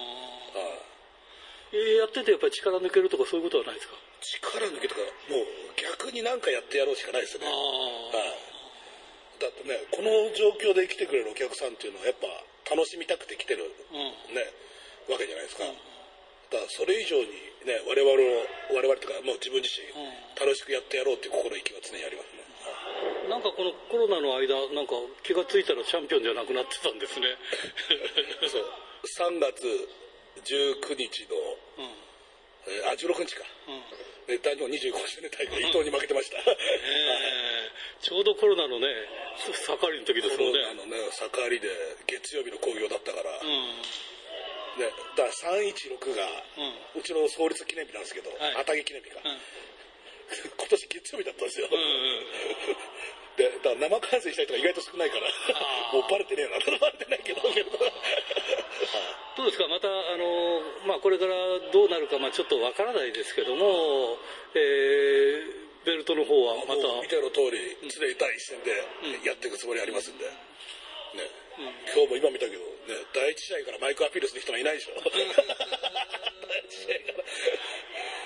H: えーやっててやっぱり力抜けるとかそういうことはないですか？
G: 力抜けとか、もう逆に何かやってやろうしかないですよね。
H: あ
G: はい。だってね、この状況で来てくれるお客さんっていうのはやっぱ楽しみたくて来てる、ね、わけじゃないですか。だからそれ以上にね、我々を、我々とかもう自分自身、楽しくやってやろうっていう心意気は常にありますね。
H: なんかこのコロナの間、なんか気がついたらチャンピオンじゃなくなってたんですね。
G: そう。3月19日の、えーあ、16日か。ね、大日本25周年大会、伊藤に負けてました。
H: えーちょうどコロナのね、盛りの時です
G: コ
H: もんね。
G: ロナのね、盛りで月曜日の興行だったから、
H: うん
G: ね、だから316が、うちの創立記念日なんですけど、
H: はい
G: 記念日か。
H: ん
G: 今年月曜日だったんですよ。
H: うんうん
G: で、だから生観戦した人が意外と少ないから、もうバレてねえな、バレてないけど、けど
H: どうですか、また、あのまあ、これからどうなるか、まあ、ちょっとわからないですけども、えーベルトの方はまた、
G: 見ての通り、常に第一線でやっていくつもりありますんで。ね、今日も今見たけど、ね、第一試合からマイクアピールする人がいないでしょ。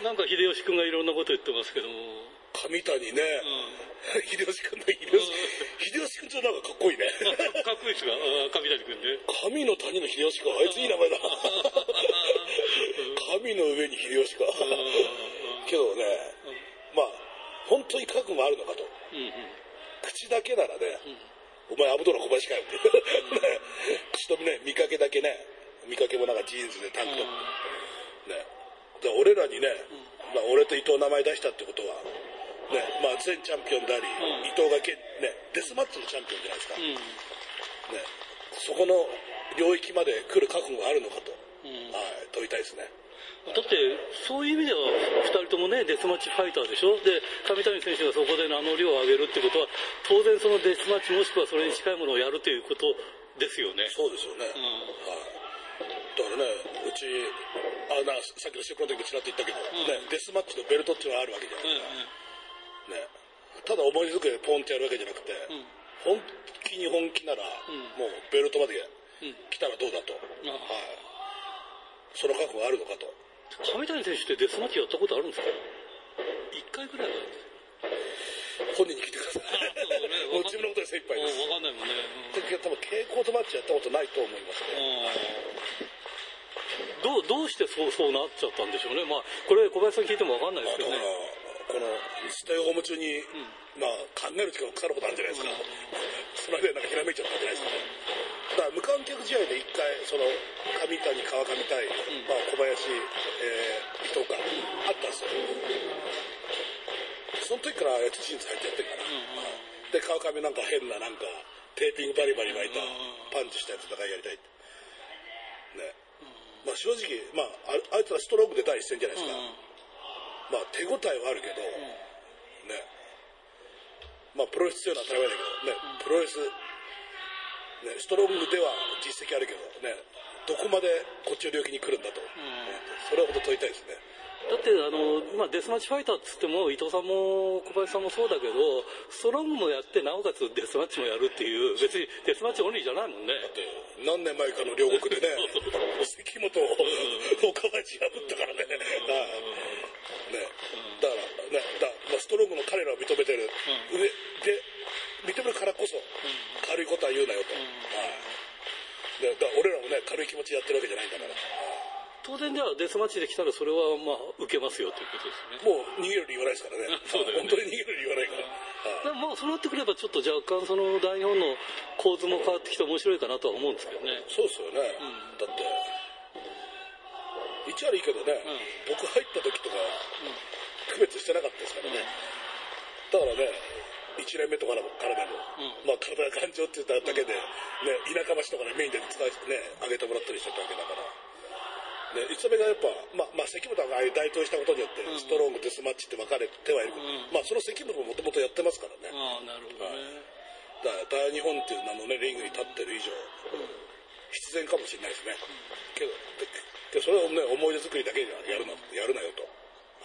H: なんか秀吉君がいろんなこと言ってますけども、
G: 上谷ね、秀吉君の秀吉、秀吉君ちょっとなんかかっこいいね。
H: かっこいいですが、あー上谷君ね。
G: 神の谷の秀吉か。あいついい名前だ。神の上に秀吉か。けどね、まあ、本当に覚悟があるのかと。口だけならね、お前アブドーラ小林かよって。ね口とね、見かけだけね、見かけもなんかジーンズでタンクトップ。ね。で俺らにね、まあ俺と伊藤の名前出したってことは、ね、まあ前チャンピオンであり、伊藤がけ、ね、デスマッチのチャンピオンじゃないですか。ね、そこの領域まで来る覚悟があるのかと、はい、問いたいですね。
H: だって、そういう意味では、2人ともね、デスマッチファイターでしょ？で、上谷選手がそこで名乗りを上げるってことは、当然そのデスマッチもしくはそれに近いものをやるということですよね。
G: そうですよね。はい。だからね、うち、あなさっきのシュプロの時もちらっと言ったけど、ね、デスマッチのベルトっていうのがあるわけじゃないですか。ね、ただ思いづくでポンってやるわけじゃなくて、本気に本気なら、もうベルトまで来たらどうだと、はい、その覚悟があるのかと。
H: 上谷選手ってデスマッチやったことあるんですか ?1 回ぐらいは
G: 本人に聞いてください。もう自分のことで精一杯です。
H: わかんないもんね。
G: 多分蛍光とマッチやったことないと思いますね。
H: どう、どうしてそう、そうなっちゃったんでしょうね。まあ、これ小林さん聞いてもわかんないですけどね。
G: このステイホーム中に、まあ考える時間腐ることあるんじゃないですか。その間なんかひらめいちゃったんじゃないですかね。だから無観客試合で一回、その、上谷、川上対、まあ小林、えー、伊藤か、あったんですよ。その時からやつシーンズ入ってやってるから。で川上なんか変ななんかテーピングバリバリ巻いたパンチしたやつだからやりたいって。ね。まあ正直、まあ、ああいつらストロングで第一線じゃないですか、まあ手応えはあるけど、ね。まあプロレス強いのは当たり前だけどね。プロレスね、ストロングでは実績あるけどね。どこまでこっちの領域に来るんだと、ね。それは本当問いたいですね。
H: だってあの、まあ、デスマッチファイターっつっても伊藤さんも小林さんもそうだけどストロングもやってなおかつデスマッチもやるっていう別にデスマッチオンリーじゃないもんね。
G: だって何年前かの両国でね 関本を岡林破ったからね、はいねだからねだまあ、ストロングの彼らを認めてる、上で認めるからこそ軽いことは言うなよと、はい。でだから俺らもね軽い気持ちでやってるわけじゃないんだから。
H: 当然じゃあデスマッチできたらそれはまあ受けますよということですね。
G: もう逃げる理由はないですからね。
H: そうだよね。
G: 本当に逃げる理由はないから、はい。
H: でもまあそうなってくればちょっと若干その大日本の構図も変わってきて面白いかなとは思うんですけどね。
G: そうですよね、だって一割いいけどね、僕入った時とか、区別してなかったですからね、だからね1年目とかからでも、まあ体が頑丈って言っただけで、ね、田舎町とかでメインで使いね上げてもらったりしてたわけだから。ね、一目がやっぱ、まあ、まあ、関本がああいう台頭したことによって、ストロング、デスマッチって分かれてはいるけど、まあ、その関本ももともとやってますからね。
H: ああなるほどね。
G: だから大日本っていう名のね、リングに立ってる以上、必然かもしれないですね。けど、ででそれをね、思い出作りだけじゃやるな、やるなよと。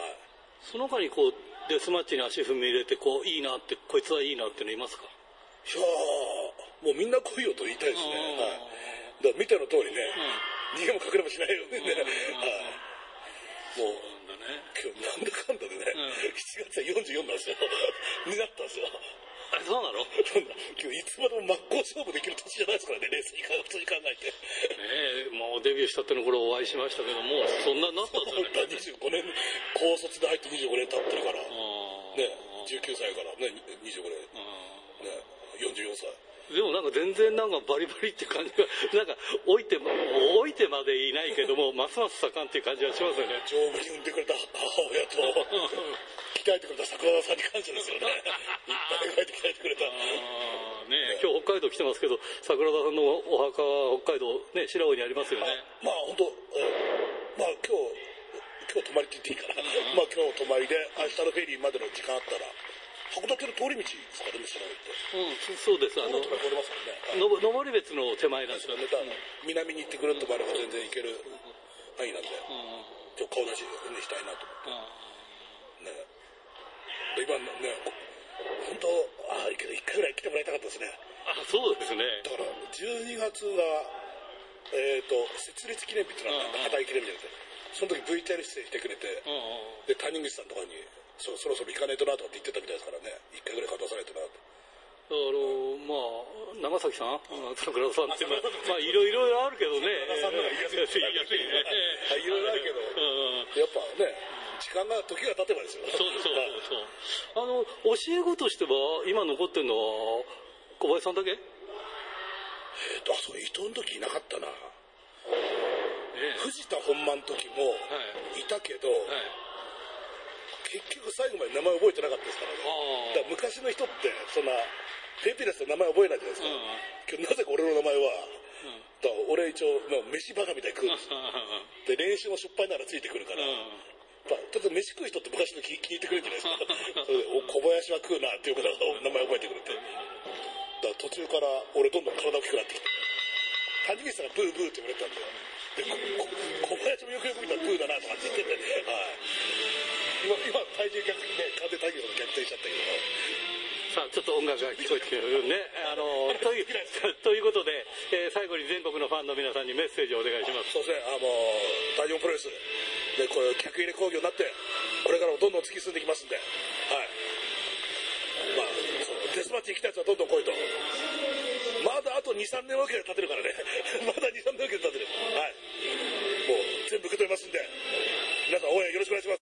G: はい。
H: その他にこうデスマッチに足踏み入れてこういいなってこいつはいいなってのいますか？
G: いやーもうみんな来いよと言いたいですね。はい。だから見ての通りね、逃げも隠れもしないようにね。はい。もう、
H: なんだね
G: 今日なんだかんだでね、7月は44なんですよ。になったんですよ。
H: あそうなの？
G: いつまでも真っ向勝負できる年じゃないですからね、レースに普通に考えて。
H: えもうデビューしたっての頃お会いしましたけどもうそんなになったんですよ
G: 本当は25年、高卒で入って25年経ってるから、ね、
H: あ
G: 19歳からね、25年、ね、44歳。
H: でもなんか全然なんかバリバリって感じが なんか置いてま置いてまでいないけども ますます盛んっていう感じがしますよね
G: 丈夫に産んでくれた母親と、鍛えてくれた桜田さんに感謝ですよね。いっぱい書いて鍛えてくれた。
H: ね今日北海道来てますけど桜田さんのお墓は北海道ね白尾にありますよね
G: まあ本当、えーまあ今日、今日泊まりって言っていいかな。まあ今日泊まりで、明日のフェリーまでの時間あったら、函館の通り道ですかね、知らないって。
H: うんそそうですあの
G: 通りますもんね。
H: 登別の手前なんですよね
G: 南に行ってくるともあれば全然行ける範囲なんで、今日顔出しにしたいなと思って。ね。で今ね、本当、ああ、けど一回ぐらい来てもらいたかったですね。
H: あそうですね
G: だから、12月が、えっ、と、設立記念日っていうのは、働き記念日じゃなくて、その時 VTR 出演してくれて、で、谷口さんとかに、そそろそろ行かないとなとかって言ってたみたいですからね、一回ぐらい勝たさないとなと。
H: あのまあ長崎さん？桜田さんってまあまあいろいろあるけどね。
G: いやすい
H: 言いやすいね
G: いろいろあるけど、
H: うん
G: やっぱね、時間が、時が経てばですよ。
H: そうそう
G: はい
H: そう。あの教え子としては今残ってるのは小林さんだけ？
G: えっと、あ、そう、伊藤の時いなかったな。藤田本番の時も
H: はい
G: たけど、
H: はい
G: 結局最後まで名前覚えてなかったですからね。
H: あ
G: だから昔の人って、そんな、ペンピレスの名前覚えないじゃないですか。けどなぜか俺の名前は、だから俺一応、まあ、飯バカみたいに食うんですよ。で、練習もしょっぱいならついてくるから、やっぱちょっと飯食う人って昔の聞聞いてくれるじゃないですか。それでお小林は食うなっていうことが名前覚えてくれて。だから途中から俺どんどん体大きくなってきて。谷口さんがブーブーって言われてたんだよ。で、ここ小林もよくよく見たらブーだなとかって言ってて、はい。今、今体重逆ね、完全体重が逆転しちゃったけど。
H: さあちょっと音楽が聞こえてきてるねあのという ということで、えー最後に全国のファンの皆さんにメッセージをお願いします
G: そうですね、あの、大日本プロレス、で、こう客入れ工業になって、これからもどんどん突き進んでいきますんで、はい。まあ、そうデスマッチに来たやつはどんどん来いと。まだあと2、3年わけで立てるからね。まだ2、3年わけで立てる。はい。もう、全部受け取りますんで、皆さん応援よろしくお願いします。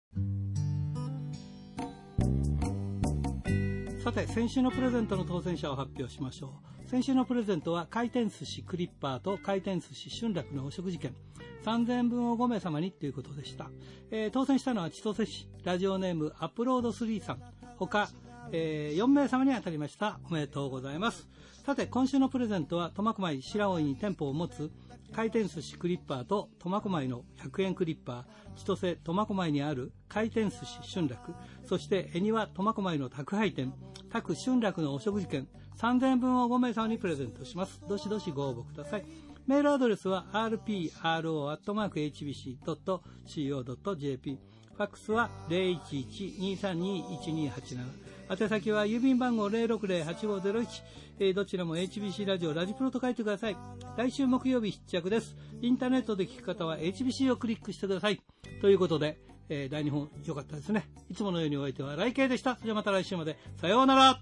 A: さて先週のプレゼントの当選者を発表しましょう。先週のプレゼントは回転寿司クリッパーと回転寿司春楽のお食事券。3000円分を5名様にということでした、えー当選したのは千歳市ラジオネームアップロード3さん。他、えー4名様に当たりました。おめでとうございます。さて、今週のプレゼントは、苫小牧白老に店舗を持つ回転寿司クリッパーと苫小牧の100円クリッパー、千歳苫小牧にある回転寿司春楽、そして恵庭苫小牧の宅配店、宅春楽のお食事券3000円分を5名様にプレゼントします。どしどしご応募ください。メールアドレスは rpro.hbc.co.jp ファックスは011-232-1287宛先は郵便番号060-8501、えーどちらも HBC ラジオラジプロと書いてください。来週木曜日必着です。インターネットで聞く方は HBC をクリックしてください。ということで、えー大日本良かったですね。いつものようにお相手は来慶でした。それではまた来週まで。さようなら